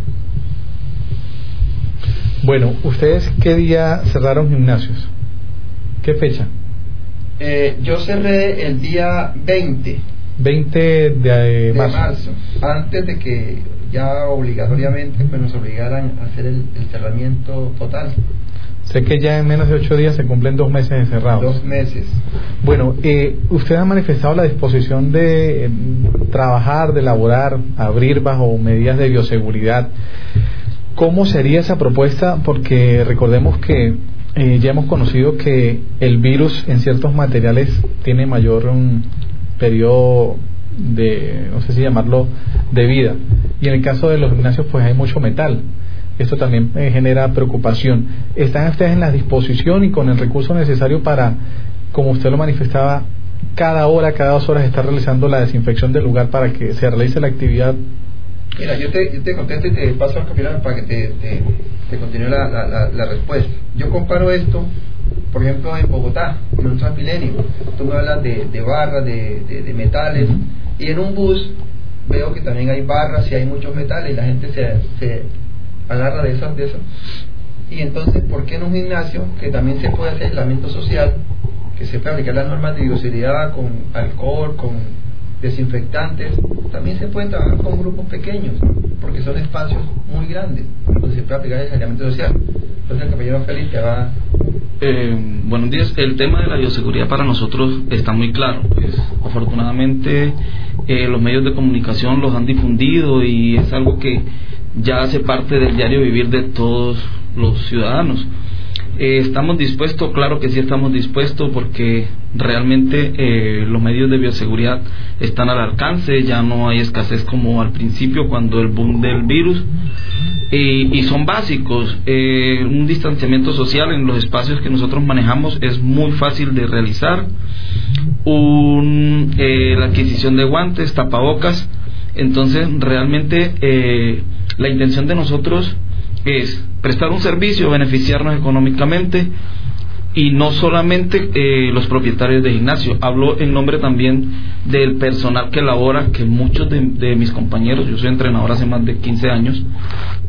Bueno, ¿ustedes qué día cerraron gimnasios? ¿Qué fecha? Eh, yo cerré el día 20. 20 de, eh, marzo. Antes de que ya obligatoriamente pues, nos obligaran a hacer el cerramiento total. Sé que ya en menos de ocho días se cumplen dos meses encerrados. Dos meses. Bueno, eh, usted ha manifestado la disposición de eh, trabajar, de elaborar, abrir bajo medidas de bioseguridad. ¿Cómo sería esa propuesta? Porque recordemos que eh, ya hemos conocido que el virus en ciertos materiales tiene mayor un periodo de, no sé si llamarlo, de vida. Y en el caso de los gimnasios, pues hay mucho metal esto también eh, genera preocupación. ¿Están ustedes en la disposición y con el recurso necesario para, como usted lo manifestaba, cada hora, cada dos horas estar realizando la desinfección del lugar para que se realice la actividad? Mira, yo te, yo te contesto y te paso al capitán para que te, te, continúe la, la, la, respuesta. Yo comparo esto, por ejemplo, en Bogotá, en un Transmilenio. Tú me hablas de, de barras, de, de, metales, y en un bus veo que también hay barras y hay muchos metales y la gente se, se agarra de eso, de eso. Y entonces, ¿por qué en un gimnasio que también se puede hacer aislamiento social, que se puede aplicar las normas de bioseguridad con alcohol, con desinfectantes, también se puede trabajar con grupos pequeños, porque son espacios muy grandes, donde se puede aplicar el aislamiento social. Entonces, el compañero Felipe va. Eh, buenos días. El tema de la bioseguridad para nosotros está muy claro. Pues, afortunadamente, eh, los medios de comunicación los han difundido y es algo que ya hace parte del diario vivir de todos los ciudadanos. Eh, ¿Estamos dispuestos? Claro que sí estamos dispuestos porque realmente eh, los medios de bioseguridad están al alcance, ya no hay escasez como al principio cuando el boom del virus y son básicos. Eh, un distanciamiento social en los espacios que nosotros manejamos es muy fácil de realizar. Un, la adquisición de guantes, tapabocas. Entonces realmente la intención de nosotros es prestar un servicio, beneficiarnos económicamente y no solamente eh, los propietarios de gimnasio, hablo en nombre también del personal que labora, que muchos de, mis compañeros, yo soy entrenador hace más de 15 años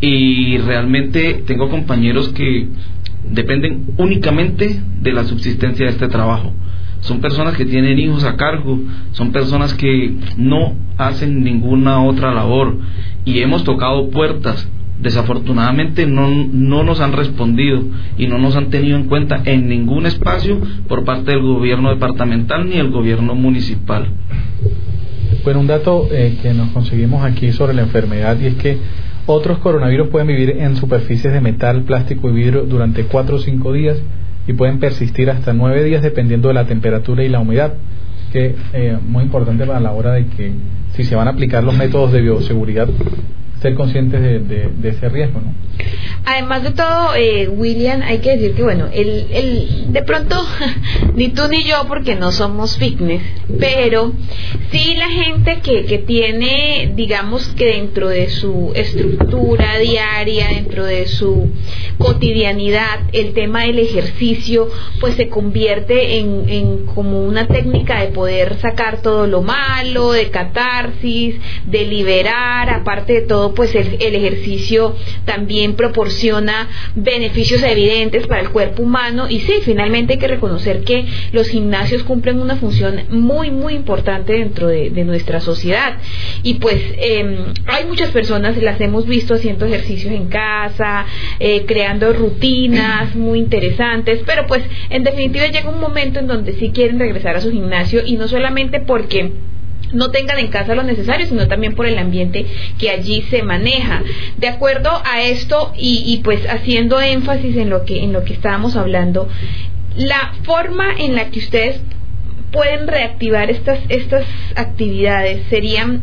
y realmente tengo compañeros que dependen únicamente de la subsistencia de este trabajo. Son personas que tienen hijos a cargo, son personas que no hacen ninguna otra labor y hemos tocado puertas desafortunadamente no, no nos han respondido y no nos han tenido en cuenta en ningún espacio por parte del gobierno departamental ni el gobierno municipal. Bueno, un dato eh, que nos conseguimos aquí sobre la enfermedad y es que otros coronavirus pueden vivir en superficies de metal, plástico y vidrio durante 4 o 5 días y pueden persistir hasta 9 días dependiendo de la temperatura y la humedad, que es eh, muy importante para la hora de que si se van a aplicar los métodos de bioseguridad ser conscientes de, ese riesgo, ¿no? Además de todo, eh, William, hay que decir que, bueno, el, el, de pronto, ni tú ni yo, porque no somos fitness, pero sí la gente que, que tiene, digamos que dentro de su estructura diaria, dentro de su cotidianidad, el tema del ejercicio, pues se convierte en, en como una técnica de poder sacar todo lo malo, de catarsis, de liberar, aparte de todo, pues el, ejercicio también proporciona beneficios evidentes para el cuerpo humano. Y sí, finalmente hay que reconocer que los gimnasios cumplen una función muy, muy importante dentro de, nuestra sociedad. Y pues em, hay muchas personas, las hemos visto haciendo ejercicios en casa, eh, creando rutinas muy interesantes, pero pues en definitiva llega un momento en donde sí quieren regresar a su gimnasio y no solamente porque no tengan en casa lo necesario, sino también por el ambiente que allí se maneja. De acuerdo a esto y, pues haciendo énfasis en lo que en lo que estábamos hablando, la forma en la que ustedes pueden reactivar estas estas actividades serían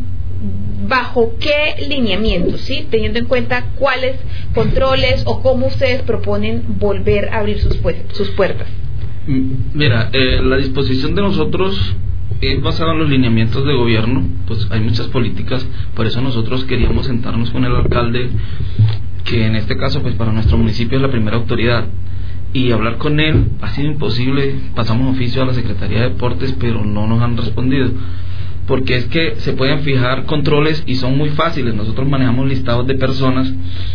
bajo qué lineamientos, ¿sí? Teniendo en cuenta cuáles controles o cómo ustedes proponen volver a abrir sus, sus puertas. Mm, mira, eh, la disposición de nosotros es basado en los lineamientos de gobierno, pues hay muchas políticas, por eso nosotros queríamos sentarnos con el alcalde, que en este caso pues para nuestro municipio es la primera autoridad, y hablar con él ha sido imposible, pasamos oficio a la Secretaría de Deportes, pero no nos han respondido, porque es que se pueden fijar controles y son muy fáciles, nosotros manejamos listados de personas,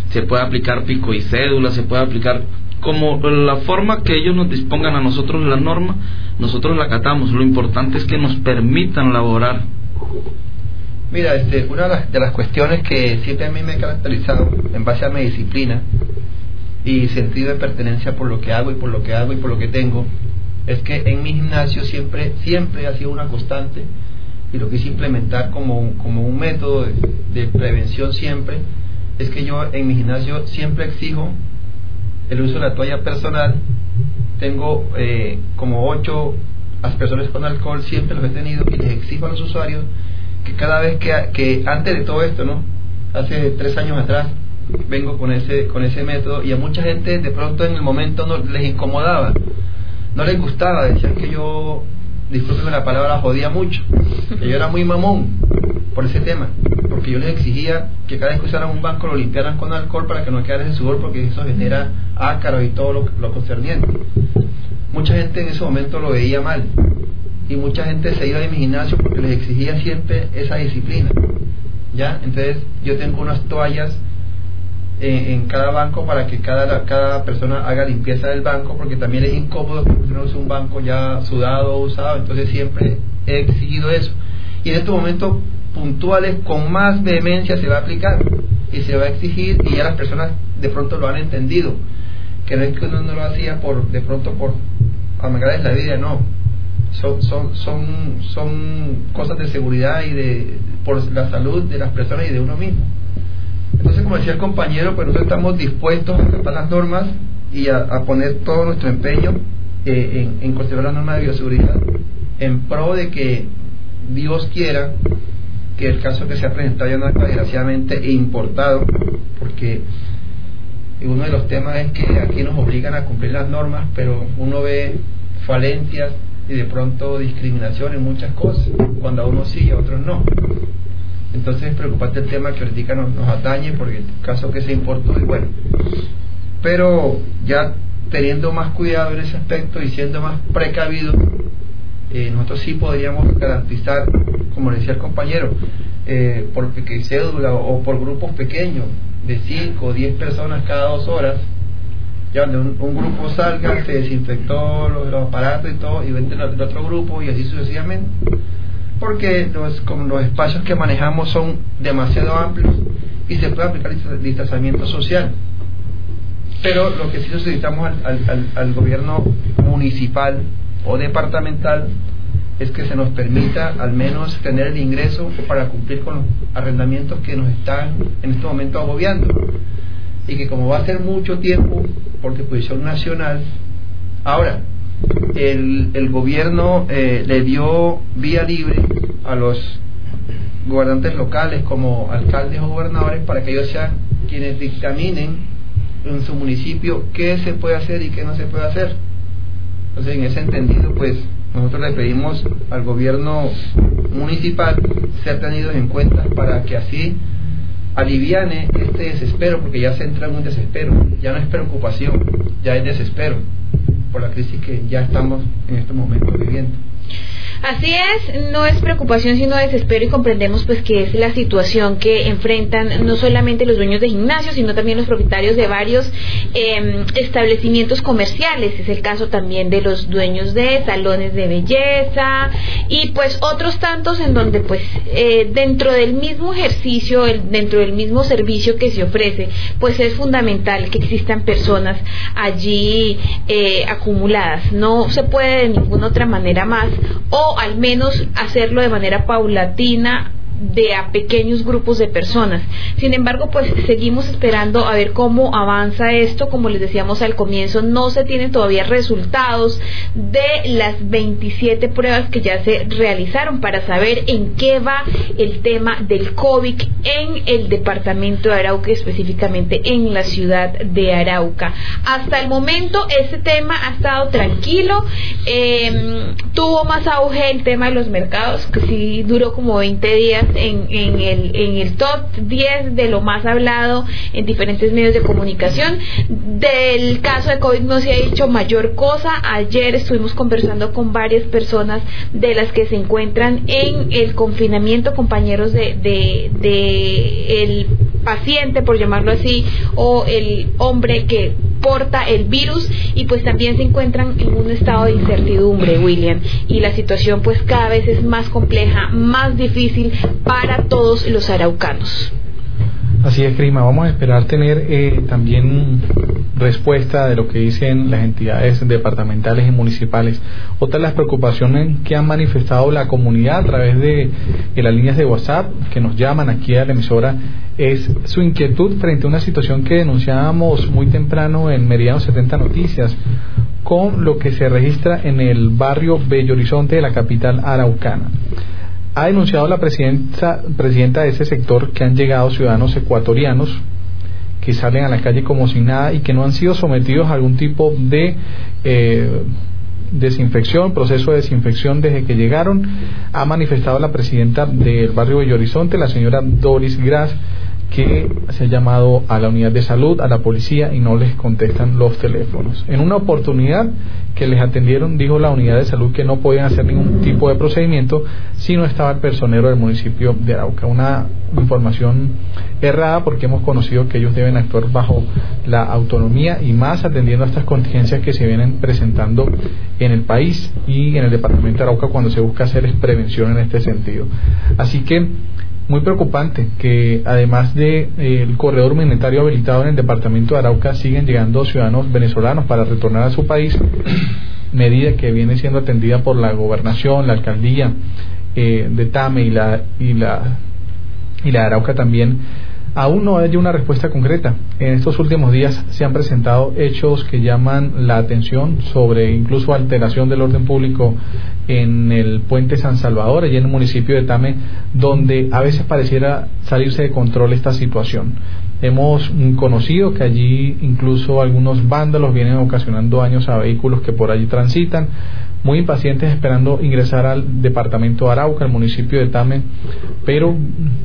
se puede aplicar pico y cédula, se puede aplicar como la forma que ellos nos dispongan a nosotros la norma, nosotros la acatamos. Lo importante es que nos permitan laborar. Mira, este, una de las, cuestiones que siempre a mí me ha caracterizado en base a mi disciplina y sentido de pertenencia por lo que hago y por lo que hago y por lo que tengo, es que en mi gimnasio siempre, siempre ha sido una constante y lo quise implementar como, como un método de, de prevención siempre, es que yo en mi gimnasio siempre exijo el uso de la toalla personal. Tengo eh, como ocho aspersores con alcohol, siempre los he tenido y les exijo a los usuarios que cada vez que, que antes de todo esto, ¿no? Hace tres años atrás, vengo con ese, con ese método y a mucha gente de pronto en el momento no les incomodaba, no les gustaba, decían que yo, disculpen la palabra, jodía mucho, que yo era muy mamón por ese tema porque yo les exigía que cada vez que usaran un banco lo limpiaran con alcohol para que no quedara ese sudor porque eso genera ácaro y todo lo, lo concerniente. Mucha gente en ese momento lo veía mal y mucha gente se iba de mi gimnasio porque les exigía siempre esa disciplina. ¿Ya? Entonces yo tengo unas toallas en, cada banco para que cada, cada persona haga limpieza del banco porque también es incómodo que uno use un banco ya sudado usado, entonces siempre he exigido eso. Y en este momento puntuales con más vehemencia se va a aplicar y se va a exigir y ya las personas de pronto lo han entendido que no es que uno no lo hacía por de pronto por amargarles la vida no. Son, son, son, son cosas de seguridad y de por la salud de las personas y de uno mismo entonces como decía el compañero pues nosotros estamos dispuestos a acatar las normas y a, poner todo nuestro empeño eh, en, conservar la norma de bioseguridad en pro de que Dios quiera que el caso que se ha presentado ya no es desgraciadamente importado, porque uno de los temas es que aquí nos obligan a cumplir las normas, pero uno ve falencias y de pronto discriminación en muchas cosas, cuando a uno sí y a otros no. Entonces es preocupante el tema que ahorita nos, atañe, porque el caso que se importó y bueno. Pero ya teniendo más cuidado en ese aspecto y siendo más precavido, eh, nosotros sí podríamos garantizar, como decía el compañero, eh, por cédula o por grupos pequeños, de 5 o 10 personas cada dos horas, ya donde un, grupo salga, se desinfectó los, aparatos y todo, y venden al otro grupo y así sucesivamente, porque los, como los espacios que manejamos son demasiado amplios y se puede aplicar distanciamiento social. Pero lo que sí necesitamos al, al, al gobierno municipal o departamental es que se nos permita al menos tener el ingreso para cumplir con los arrendamientos que nos están en este momento agobiando. Y que como va a ser mucho tiempo, porque posición nacional, ahora, el, el gobierno eh, le dio vía libre a los gobernantes locales como alcaldes o gobernadores para que ellos sean quienes dictaminen en su municipio qué se puede hacer y qué no se puede hacer. Entonces, en ese entendido, pues nosotros le pedimos al gobierno municipal ser tenidos en cuenta para que así aliviane este desespero, porque ya se entra en un desespero, ya no es preocupación, ya es desespero por la crisis que ya estamos en estos momentos viviendo. Así es, no es preocupación sino desespero y comprendemos pues que es la situación que enfrentan no solamente los dueños de gimnasios sino también los propietarios de varios em, establecimientos comerciales. Es el caso también de los dueños de salones de belleza y pues otros tantos en donde pues eh, dentro del mismo ejercicio, dentro del mismo servicio que se ofrece, pues es fundamental que existan personas allí eh, acumuladas. No se puede de ninguna otra manera más o al menos hacerlo de manera paulatina de a pequeños grupos de personas. Sin embargo, pues seguimos esperando a ver cómo avanza esto. Como les decíamos al comienzo, no se tienen todavía resultados de las 27 pruebas que ya se realizaron para saber en qué va el tema del COVID en el departamento de Arauca, específicamente en la ciudad de Arauca. Hasta el momento, este tema ha estado tranquilo. Em, tuvo más auge el tema de los mercados, que sí duró como 20 días en, en, el, en el top 10 de lo más hablado en diferentes medios de comunicación. Del caso de COVID no se ha dicho mayor cosa. Ayer estuvimos conversando con varias personas de las que se encuentran en el confinamiento, compañeros de, de, de el paciente, por llamarlo así, o el hombre que porta el virus y pues también se encuentran en un estado de incertidumbre, William, y la situación pues cada vez es más compleja, más difícil para todos los araucanos. Así es, Crima. Vamos a esperar tener eh, también respuesta de lo que dicen las entidades departamentales y municipales. Otra de las preocupaciones que han manifestado la comunidad a través de, las líneas de WhatsApp que nos llaman aquí a la emisora es su inquietud frente a una situación que denunciábamos muy temprano en Meridiano 70 Noticias con lo que se registra en el barrio Bello Horizonte de la capital araucana. Ha denunciado la presidenta, presidenta de ese sector que han llegado ciudadanos ecuatorianos que salen a la calle como sin nada y que no han sido sometidos a algún tipo de eh, desinfección, proceso de desinfección desde que llegaron, ha manifestado la presidenta del barrio Bello Horizonte, la señora Doris Gras, que se ha llamado a la unidad de salud, a la policía y no les contestan los teléfonos. En una oportunidad que les atendieron, dijo la unidad de salud que no podían hacer ningún tipo de procedimiento si no estaba el personero del municipio de Arauca. Una información errada porque hemos conocido que ellos deben actuar bajo la autonomía y más atendiendo a estas contingencias que se vienen presentando en el país y en el departamento de Arauca cuando se busca hacer prevención en este sentido. Así que muy preocupante que además del de, eh, corredor humanitario habilitado en el departamento de Arauca siguen llegando ciudadanos venezolanos para retornar a su país, medida que viene siendo atendida por la gobernación, la alcaldía eh, de Tame y la, y la y la Arauca también aún no hay una respuesta concreta. En estos últimos días se han presentado hechos que llaman la atención sobre incluso alteración del orden público en el puente San Salvador, allí en el municipio de Tame, donde a veces pareciera salirse de control esta situación. Hemos conocido que allí incluso algunos vándalos vienen ocasionando daños a vehículos que por allí transitan, muy impacientes esperando ingresar al departamento de Arauca, al municipio de Tame, pero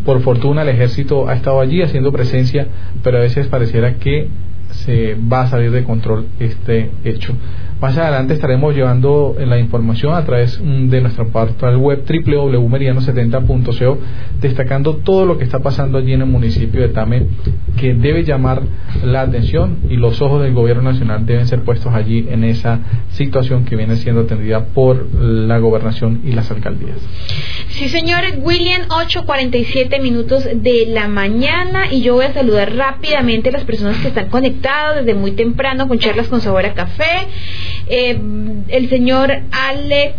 por fortuna el ejército ha estado allí haciendo presencia, pero a veces pareciera que se va a salir de control este hecho. Más adelante estaremos llevando la información a través mm, de nuestra portal web www.meridiano70.co destacando todo lo que está pasando allí en el municipio de Tame que debe llamar la atención y los ojos del gobierno nacional deben ser puestos allí en esa situación que viene siendo atendida por la gobernación y las alcaldías. Sí, señores, William, 8.47 minutos de la mañana y yo voy a saludar rápidamente a las personas que están conectadas desde muy temprano con charlas con sabor a café. Eh, el señor Alex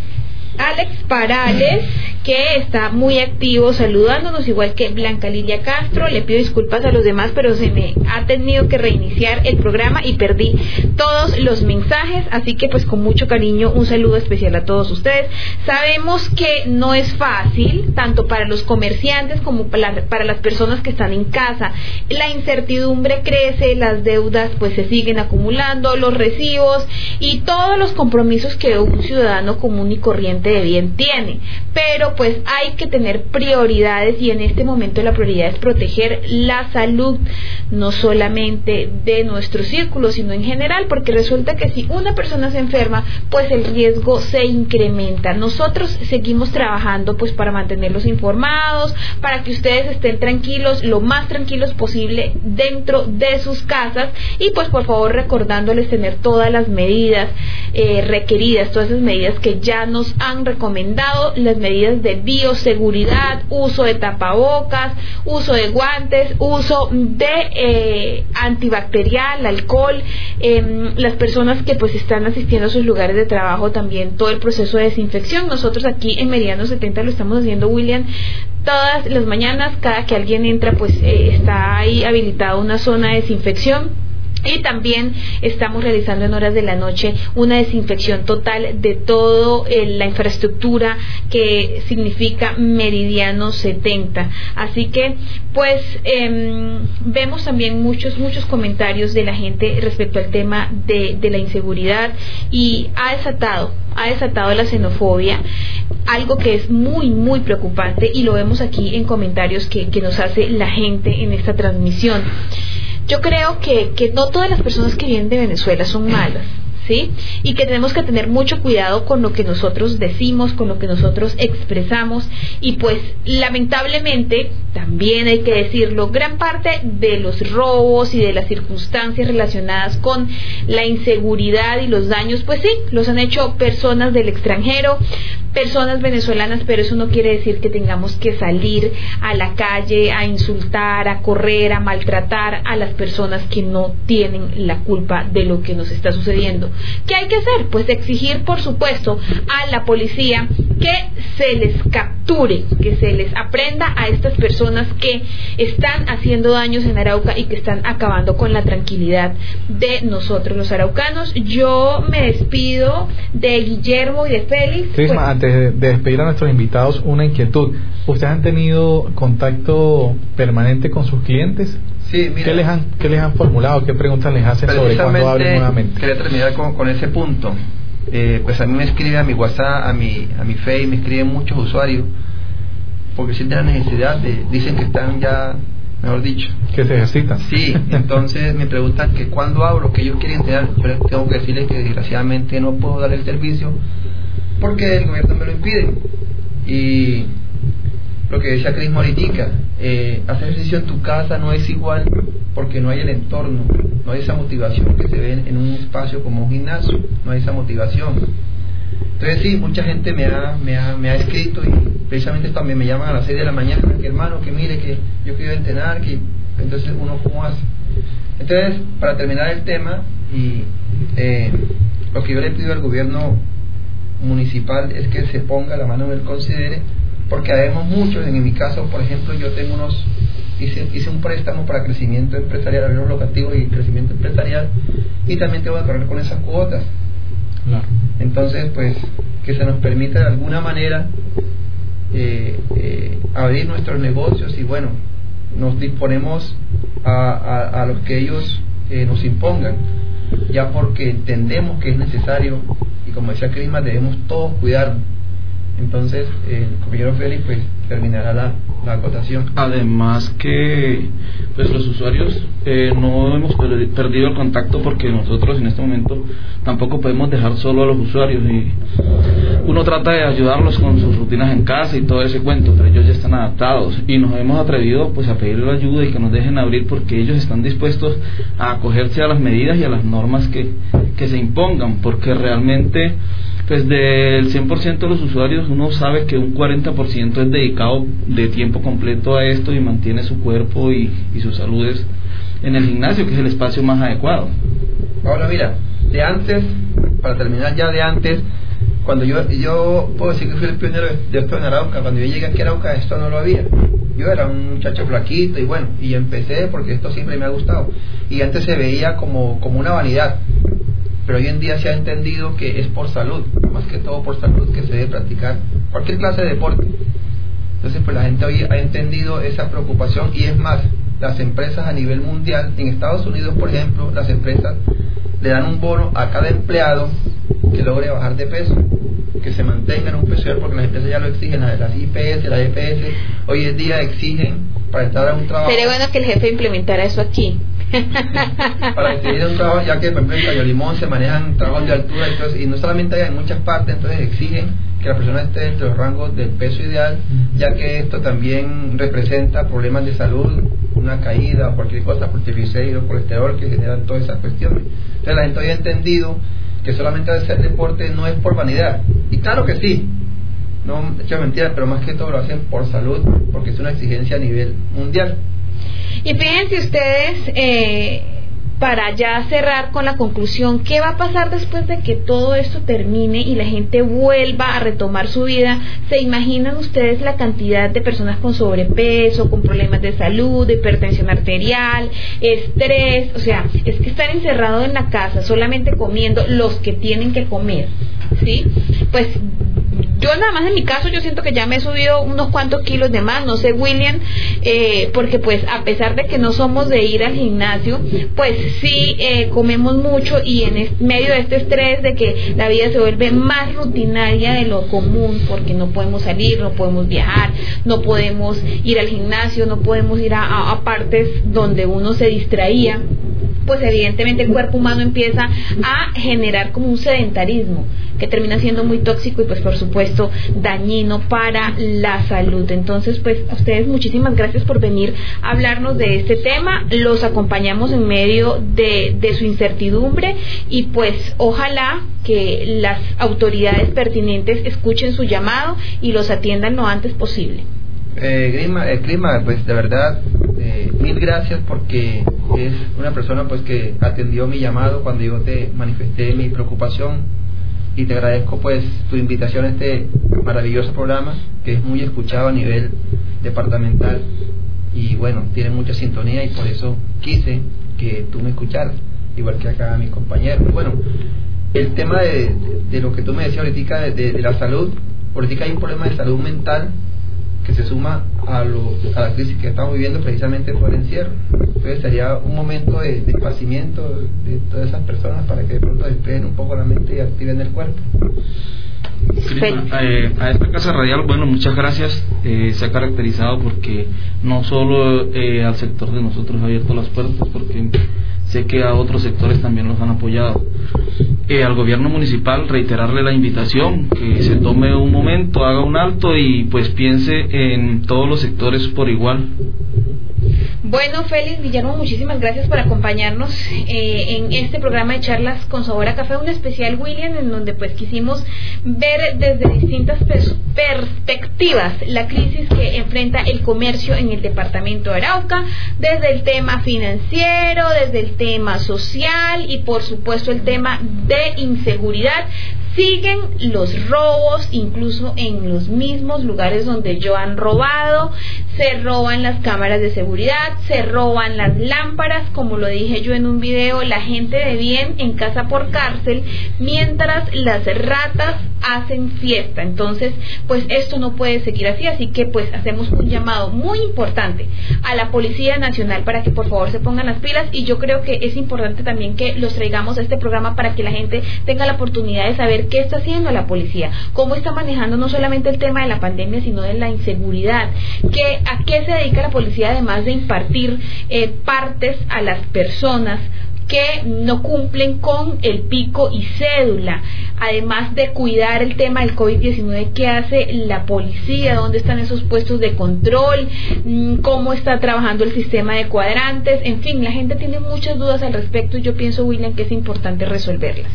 Alex Parales, que está muy activo saludándonos, igual que Blanca Lilia Castro. Le pido disculpas a los demás, pero se me ha tenido que reiniciar el programa y perdí todos los mensajes. Así que, pues, con mucho cariño, un saludo especial a todos ustedes. Sabemos que no es fácil, tanto para los comerciantes como para las personas que están en casa. La incertidumbre crece, las deudas, pues, se siguen acumulando, los recibos y todos los compromisos que un ciudadano común y corriente de bien tiene. Pero pues hay que tener prioridades y en este momento la prioridad es proteger la salud no solamente de nuestro círculo, sino en general, porque resulta que si una persona se enferma, pues el riesgo se incrementa. Nosotros seguimos trabajando pues para mantenerlos informados, para que ustedes estén tranquilos, lo más tranquilos posible dentro de sus casas y pues por favor recordándoles tener todas las medidas eh, requeridas, todas esas medidas que ya nos han recomendado las medidas de bioseguridad, uso de tapabocas, uso de guantes, uso de eh, antibacterial, alcohol, em, las personas que pues están asistiendo a sus lugares de trabajo también todo el proceso de desinfección. Nosotros aquí en Meridiano 70 lo estamos haciendo, William, todas las mañanas, cada que alguien entra pues eh, está ahí habilitada una zona de desinfección y también estamos realizando en horas de la noche una desinfección total de toda eh, la infraestructura que significa Meridiano 70. Así que, pues, em, vemos también muchos, muchos comentarios de la gente respecto al tema de, la inseguridad y ha desatado, ha desatado la xenofobia, algo que es muy, muy preocupante y lo vemos aquí en comentarios que, que nos hace la gente en esta transmisión. Yo creo que, que no todas las personas que vienen de Venezuela son malas. ¿Sí? Y que tenemos que tener mucho cuidado con lo que nosotros decimos, con lo que nosotros expresamos. Y pues lamentablemente, también hay que decirlo, gran parte de los robos y de las circunstancias relacionadas con la inseguridad y los daños, pues sí, los han hecho personas del extranjero, personas venezolanas, pero eso no quiere decir que tengamos que salir a la calle a insultar, a correr, a maltratar a las personas que no tienen la culpa de lo que nos está sucediendo. ¿Qué hay que hacer? Pues exigir, por supuesto, a la policía que se les capture, que se les aprenda a estas personas que están haciendo daños en Arauca y que están acabando con la tranquilidad de nosotros los araucanos. Yo me despido de Guillermo y de Félix de, despedir a nuestros invitados, una inquietud. ¿Ustedes han tenido contacto permanente con sus clientes? Sí, mira, ¿Qué les han, qué les han formulado? ¿Qué preguntas les hacen sobre cuándo abren nuevamente? Quería terminar con, con ese punto. Eh, pues a mí me escribe a mi WhatsApp, a mi, a mi Face, me escriben muchos usuarios porque sienten la necesidad de, dicen que están ya, mejor dicho. Que se ejercitan. Sí, entonces me preguntan que cuándo abro, que ellos quieren tener, yo tengo que decirles que desgraciadamente no puedo dar el servicio porque el gobierno me lo impide. Y lo que decía Cris Moritica, eh, hacer ejercicio en tu casa no es igual porque no hay el entorno, no hay esa motivación que se ve en un espacio como un gimnasio, no hay esa motivación. Entonces sí, mucha gente me ha, me ha, me ha escrito y precisamente también me llaman a las 6 de la mañana, que hermano, que mire, que yo quiero entrenar, que entonces uno cómo hace. Entonces, para terminar el tema, y eh, lo que yo le pido al gobierno municipal es que se ponga la mano en el considere, porque habemos muchos, en mi caso, por ejemplo, yo tengo unos hice, hice un préstamo para crecimiento empresarial, algo locativo y crecimiento empresarial, y también tengo que correr con esas cuotas. Entonces, pues, que se nos permita de alguna manera eh, eh, abrir nuestros negocios y bueno, nos disponemos a, a, los que ellos eh, nos impongan, ya porque entendemos que es necesario y como decía Crisma, debemos todos cuidarnos. Entonces, el compañero Félix pues terminará la, la acotación. Además que pues los usuarios eh, no hemos perdido el contacto porque nosotros en este momento tampoco podemos dejar solo a los usuarios y uno trata de ayudarlos con sus rutinas en casa y todo ese cuento, pero ellos ya están adaptados y nos hemos atrevido pues a pedirle ayuda y que nos dejen abrir porque ellos están dispuestos a acogerse a las medidas y a las normas que, que se impongan porque realmente pues del 100% de los usuarios uno sabe que un 40% es dedicado de tiempo completo a esto y mantiene su cuerpo y, y sus saludes en el gimnasio, que es el espacio más adecuado. Ahora mira, de antes, para terminar ya de antes, cuando yo, yo puedo decir que fui el pionero de esto en Arauca, cuando yo llegué aquí a Arauca esto no lo había. Yo era un muchacho flaquito y bueno, y empecé porque esto siempre me ha gustado. Y antes se veía como, como una vanidad pero hoy en día se ha entendido que es por salud, más que todo por salud que se debe practicar cualquier clase de deporte. Entonces, pues la gente hoy ha entendido esa preocupación y es más, las empresas a nivel mundial, en Estados Unidos, por ejemplo, las empresas le dan un bono a cada empleado que logre bajar de peso, que se mantenga en un peso porque las empresas ya lo exigen, las IPS, las EPS, hoy en día exigen para entrar a un trabajo. Sería bueno que el jefe implementara eso aquí. para decidir un trabajo, ya que por ejemplo en Cayo Limón se manejan trabajos de altura y, y no solamente hay en muchas partes, entonces exigen que la persona esté entre los rangos del peso ideal, ya que esto también representa problemas de salud, una caída o cualquier cosa por triglicéridos, colesterol que generan todas esas cuestiones. Entonces la gente hoy ha entendido que solamente hacer deporte no es por vanidad. Y claro que sí, no hecho mentira, pero más que todo lo hacen por salud, porque es una exigencia a nivel mundial. Y fíjense ustedes, eh, para ya cerrar con la conclusión, ¿qué va a pasar después de que todo esto termine y la gente vuelva a retomar su vida? ¿Se imaginan ustedes la cantidad de personas con sobrepeso, con problemas de salud, de hipertensión arterial, estrés? O sea, es que están encerrados en la casa solamente comiendo los que tienen que comer, ¿sí? Pues yo nada más en mi caso yo siento que ya me he subido unos cuantos kilos de más, no sé William, eh, porque pues a pesar de que no somos de ir al gimnasio, pues sí eh, comemos mucho y en medio de este estrés de que la vida se vuelve más rutinaria de lo común, porque no podemos salir, no podemos viajar, no podemos ir al gimnasio, no podemos ir a partes donde uno se distraía pues evidentemente el cuerpo humano empieza a generar como un sedentarismo que termina siendo muy tóxico y pues por supuesto dañino para la salud. Entonces pues a ustedes muchísimas gracias por venir a hablarnos de este tema. Los acompañamos en medio de, de su incertidumbre y pues ojalá que las autoridades pertinentes escuchen su llamado y los atiendan lo antes posible. Eh, Grima, eh, Clima, pues de verdad, eh, mil gracias porque es una persona pues que atendió mi llamado cuando yo te manifesté mi preocupación y te agradezco pues tu invitación a este maravilloso programa que es muy escuchado a nivel departamental y bueno, tiene mucha sintonía y por eso quise que tú me escucharas, igual que acá mi compañero. Bueno, el tema de, de, lo que tú me decías ahorita de, de, de la salud, ahorita hay un problema de salud mental que se suma a, lo, a la crisis que estamos viviendo precisamente por el encierro. Entonces sería un momento de, de de todas esas personas para que de pronto despeguen un poco la mente y activen el cuerpo. Eh, a esta casa radial, bueno, muchas gracias. Eh, se ha caracterizado porque no solo eh, al sector de nosotros ha abierto las puertas, porque sé que a otros sectores también los han apoyado. Eh, al gobierno municipal reiterarle la invitación, que se tome un momento, haga un alto y pues piense en todos los sectores por igual. Bueno, Félix Villarmo, muchísimas gracias por acompañarnos eh, en este programa de charlas con sabor a café, un especial William, en donde pues quisimos ver desde distintas perspectivas la crisis que enfrenta el comercio en el departamento de Arauca, desde el tema financiero, desde el tema social y por supuesto el tema de inseguridad siguen los robos, incluso en los mismos lugares donde yo han robado, se roban las cámaras de seguridad, se roban las lámparas, como lo dije yo en un video, la gente de bien en casa por cárcel, mientras las ratas hacen fiesta. Entonces, pues esto no puede seguir así, así que pues hacemos un llamado muy importante a la Policía Nacional para que por favor se pongan las pilas y yo creo que es importante también que los traigamos a este programa para que la gente tenga la oportunidad de saber qué está haciendo la policía, cómo está manejando no solamente el tema de la pandemia, sino de la inseguridad, que, a qué se dedica la policía además de impartir eh, partes a las personas que no cumplen con el pico y cédula, además de cuidar el tema del COVID-19, ¿qué hace la policía? ¿Dónde están esos puestos de control? Mm, ¿Cómo está trabajando el sistema de cuadrantes? En fin, la gente tiene muchas dudas al respecto y yo pienso, William, que es importante resolverlas.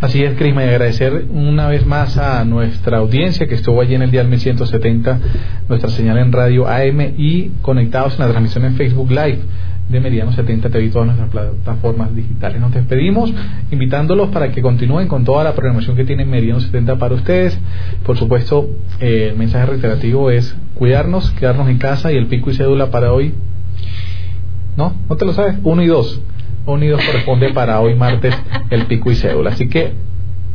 Así es, Crisma, y agradecer una vez más a nuestra audiencia que estuvo allí en el día 1170, nuestra señal en radio AM y conectados en la transmisión en Facebook Live de Meridiano 70 TV y todas nuestras plataformas digitales. Nos despedimos invitándolos para que continúen con toda la programación que tiene Meridiano 70 para ustedes. Por supuesto, eh, el mensaje reiterativo es cuidarnos, quedarnos en casa y el pico y cédula para hoy. ¿No? ¿No te lo sabes? Uno y dos. Uno y dos corresponde para hoy martes el pico y cédula. Así que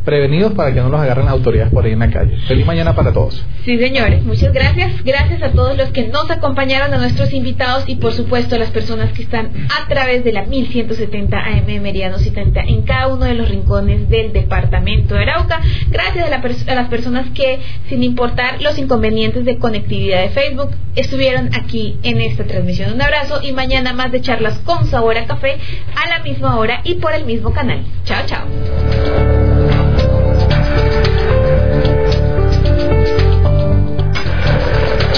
prevenidos para que no los agarren las autoridades por ahí en la calle. Feliz mañana para todos. Sí, señores, muchas gracias. Gracias a todos los que nos acompañaron, a nuestros invitados y por supuesto a las personas que están a través de la 1170 AM Meridiano 70 en cada uno de los rincones del departamento de Arauca. Gracias a, a las personas que, sin importar los inconvenientes de conectividad de Facebook, estuvieron aquí en esta transmisión. Un abrazo y mañana más de charlas con sabor a café a la misma hora y por el mismo canal. Chao, chao.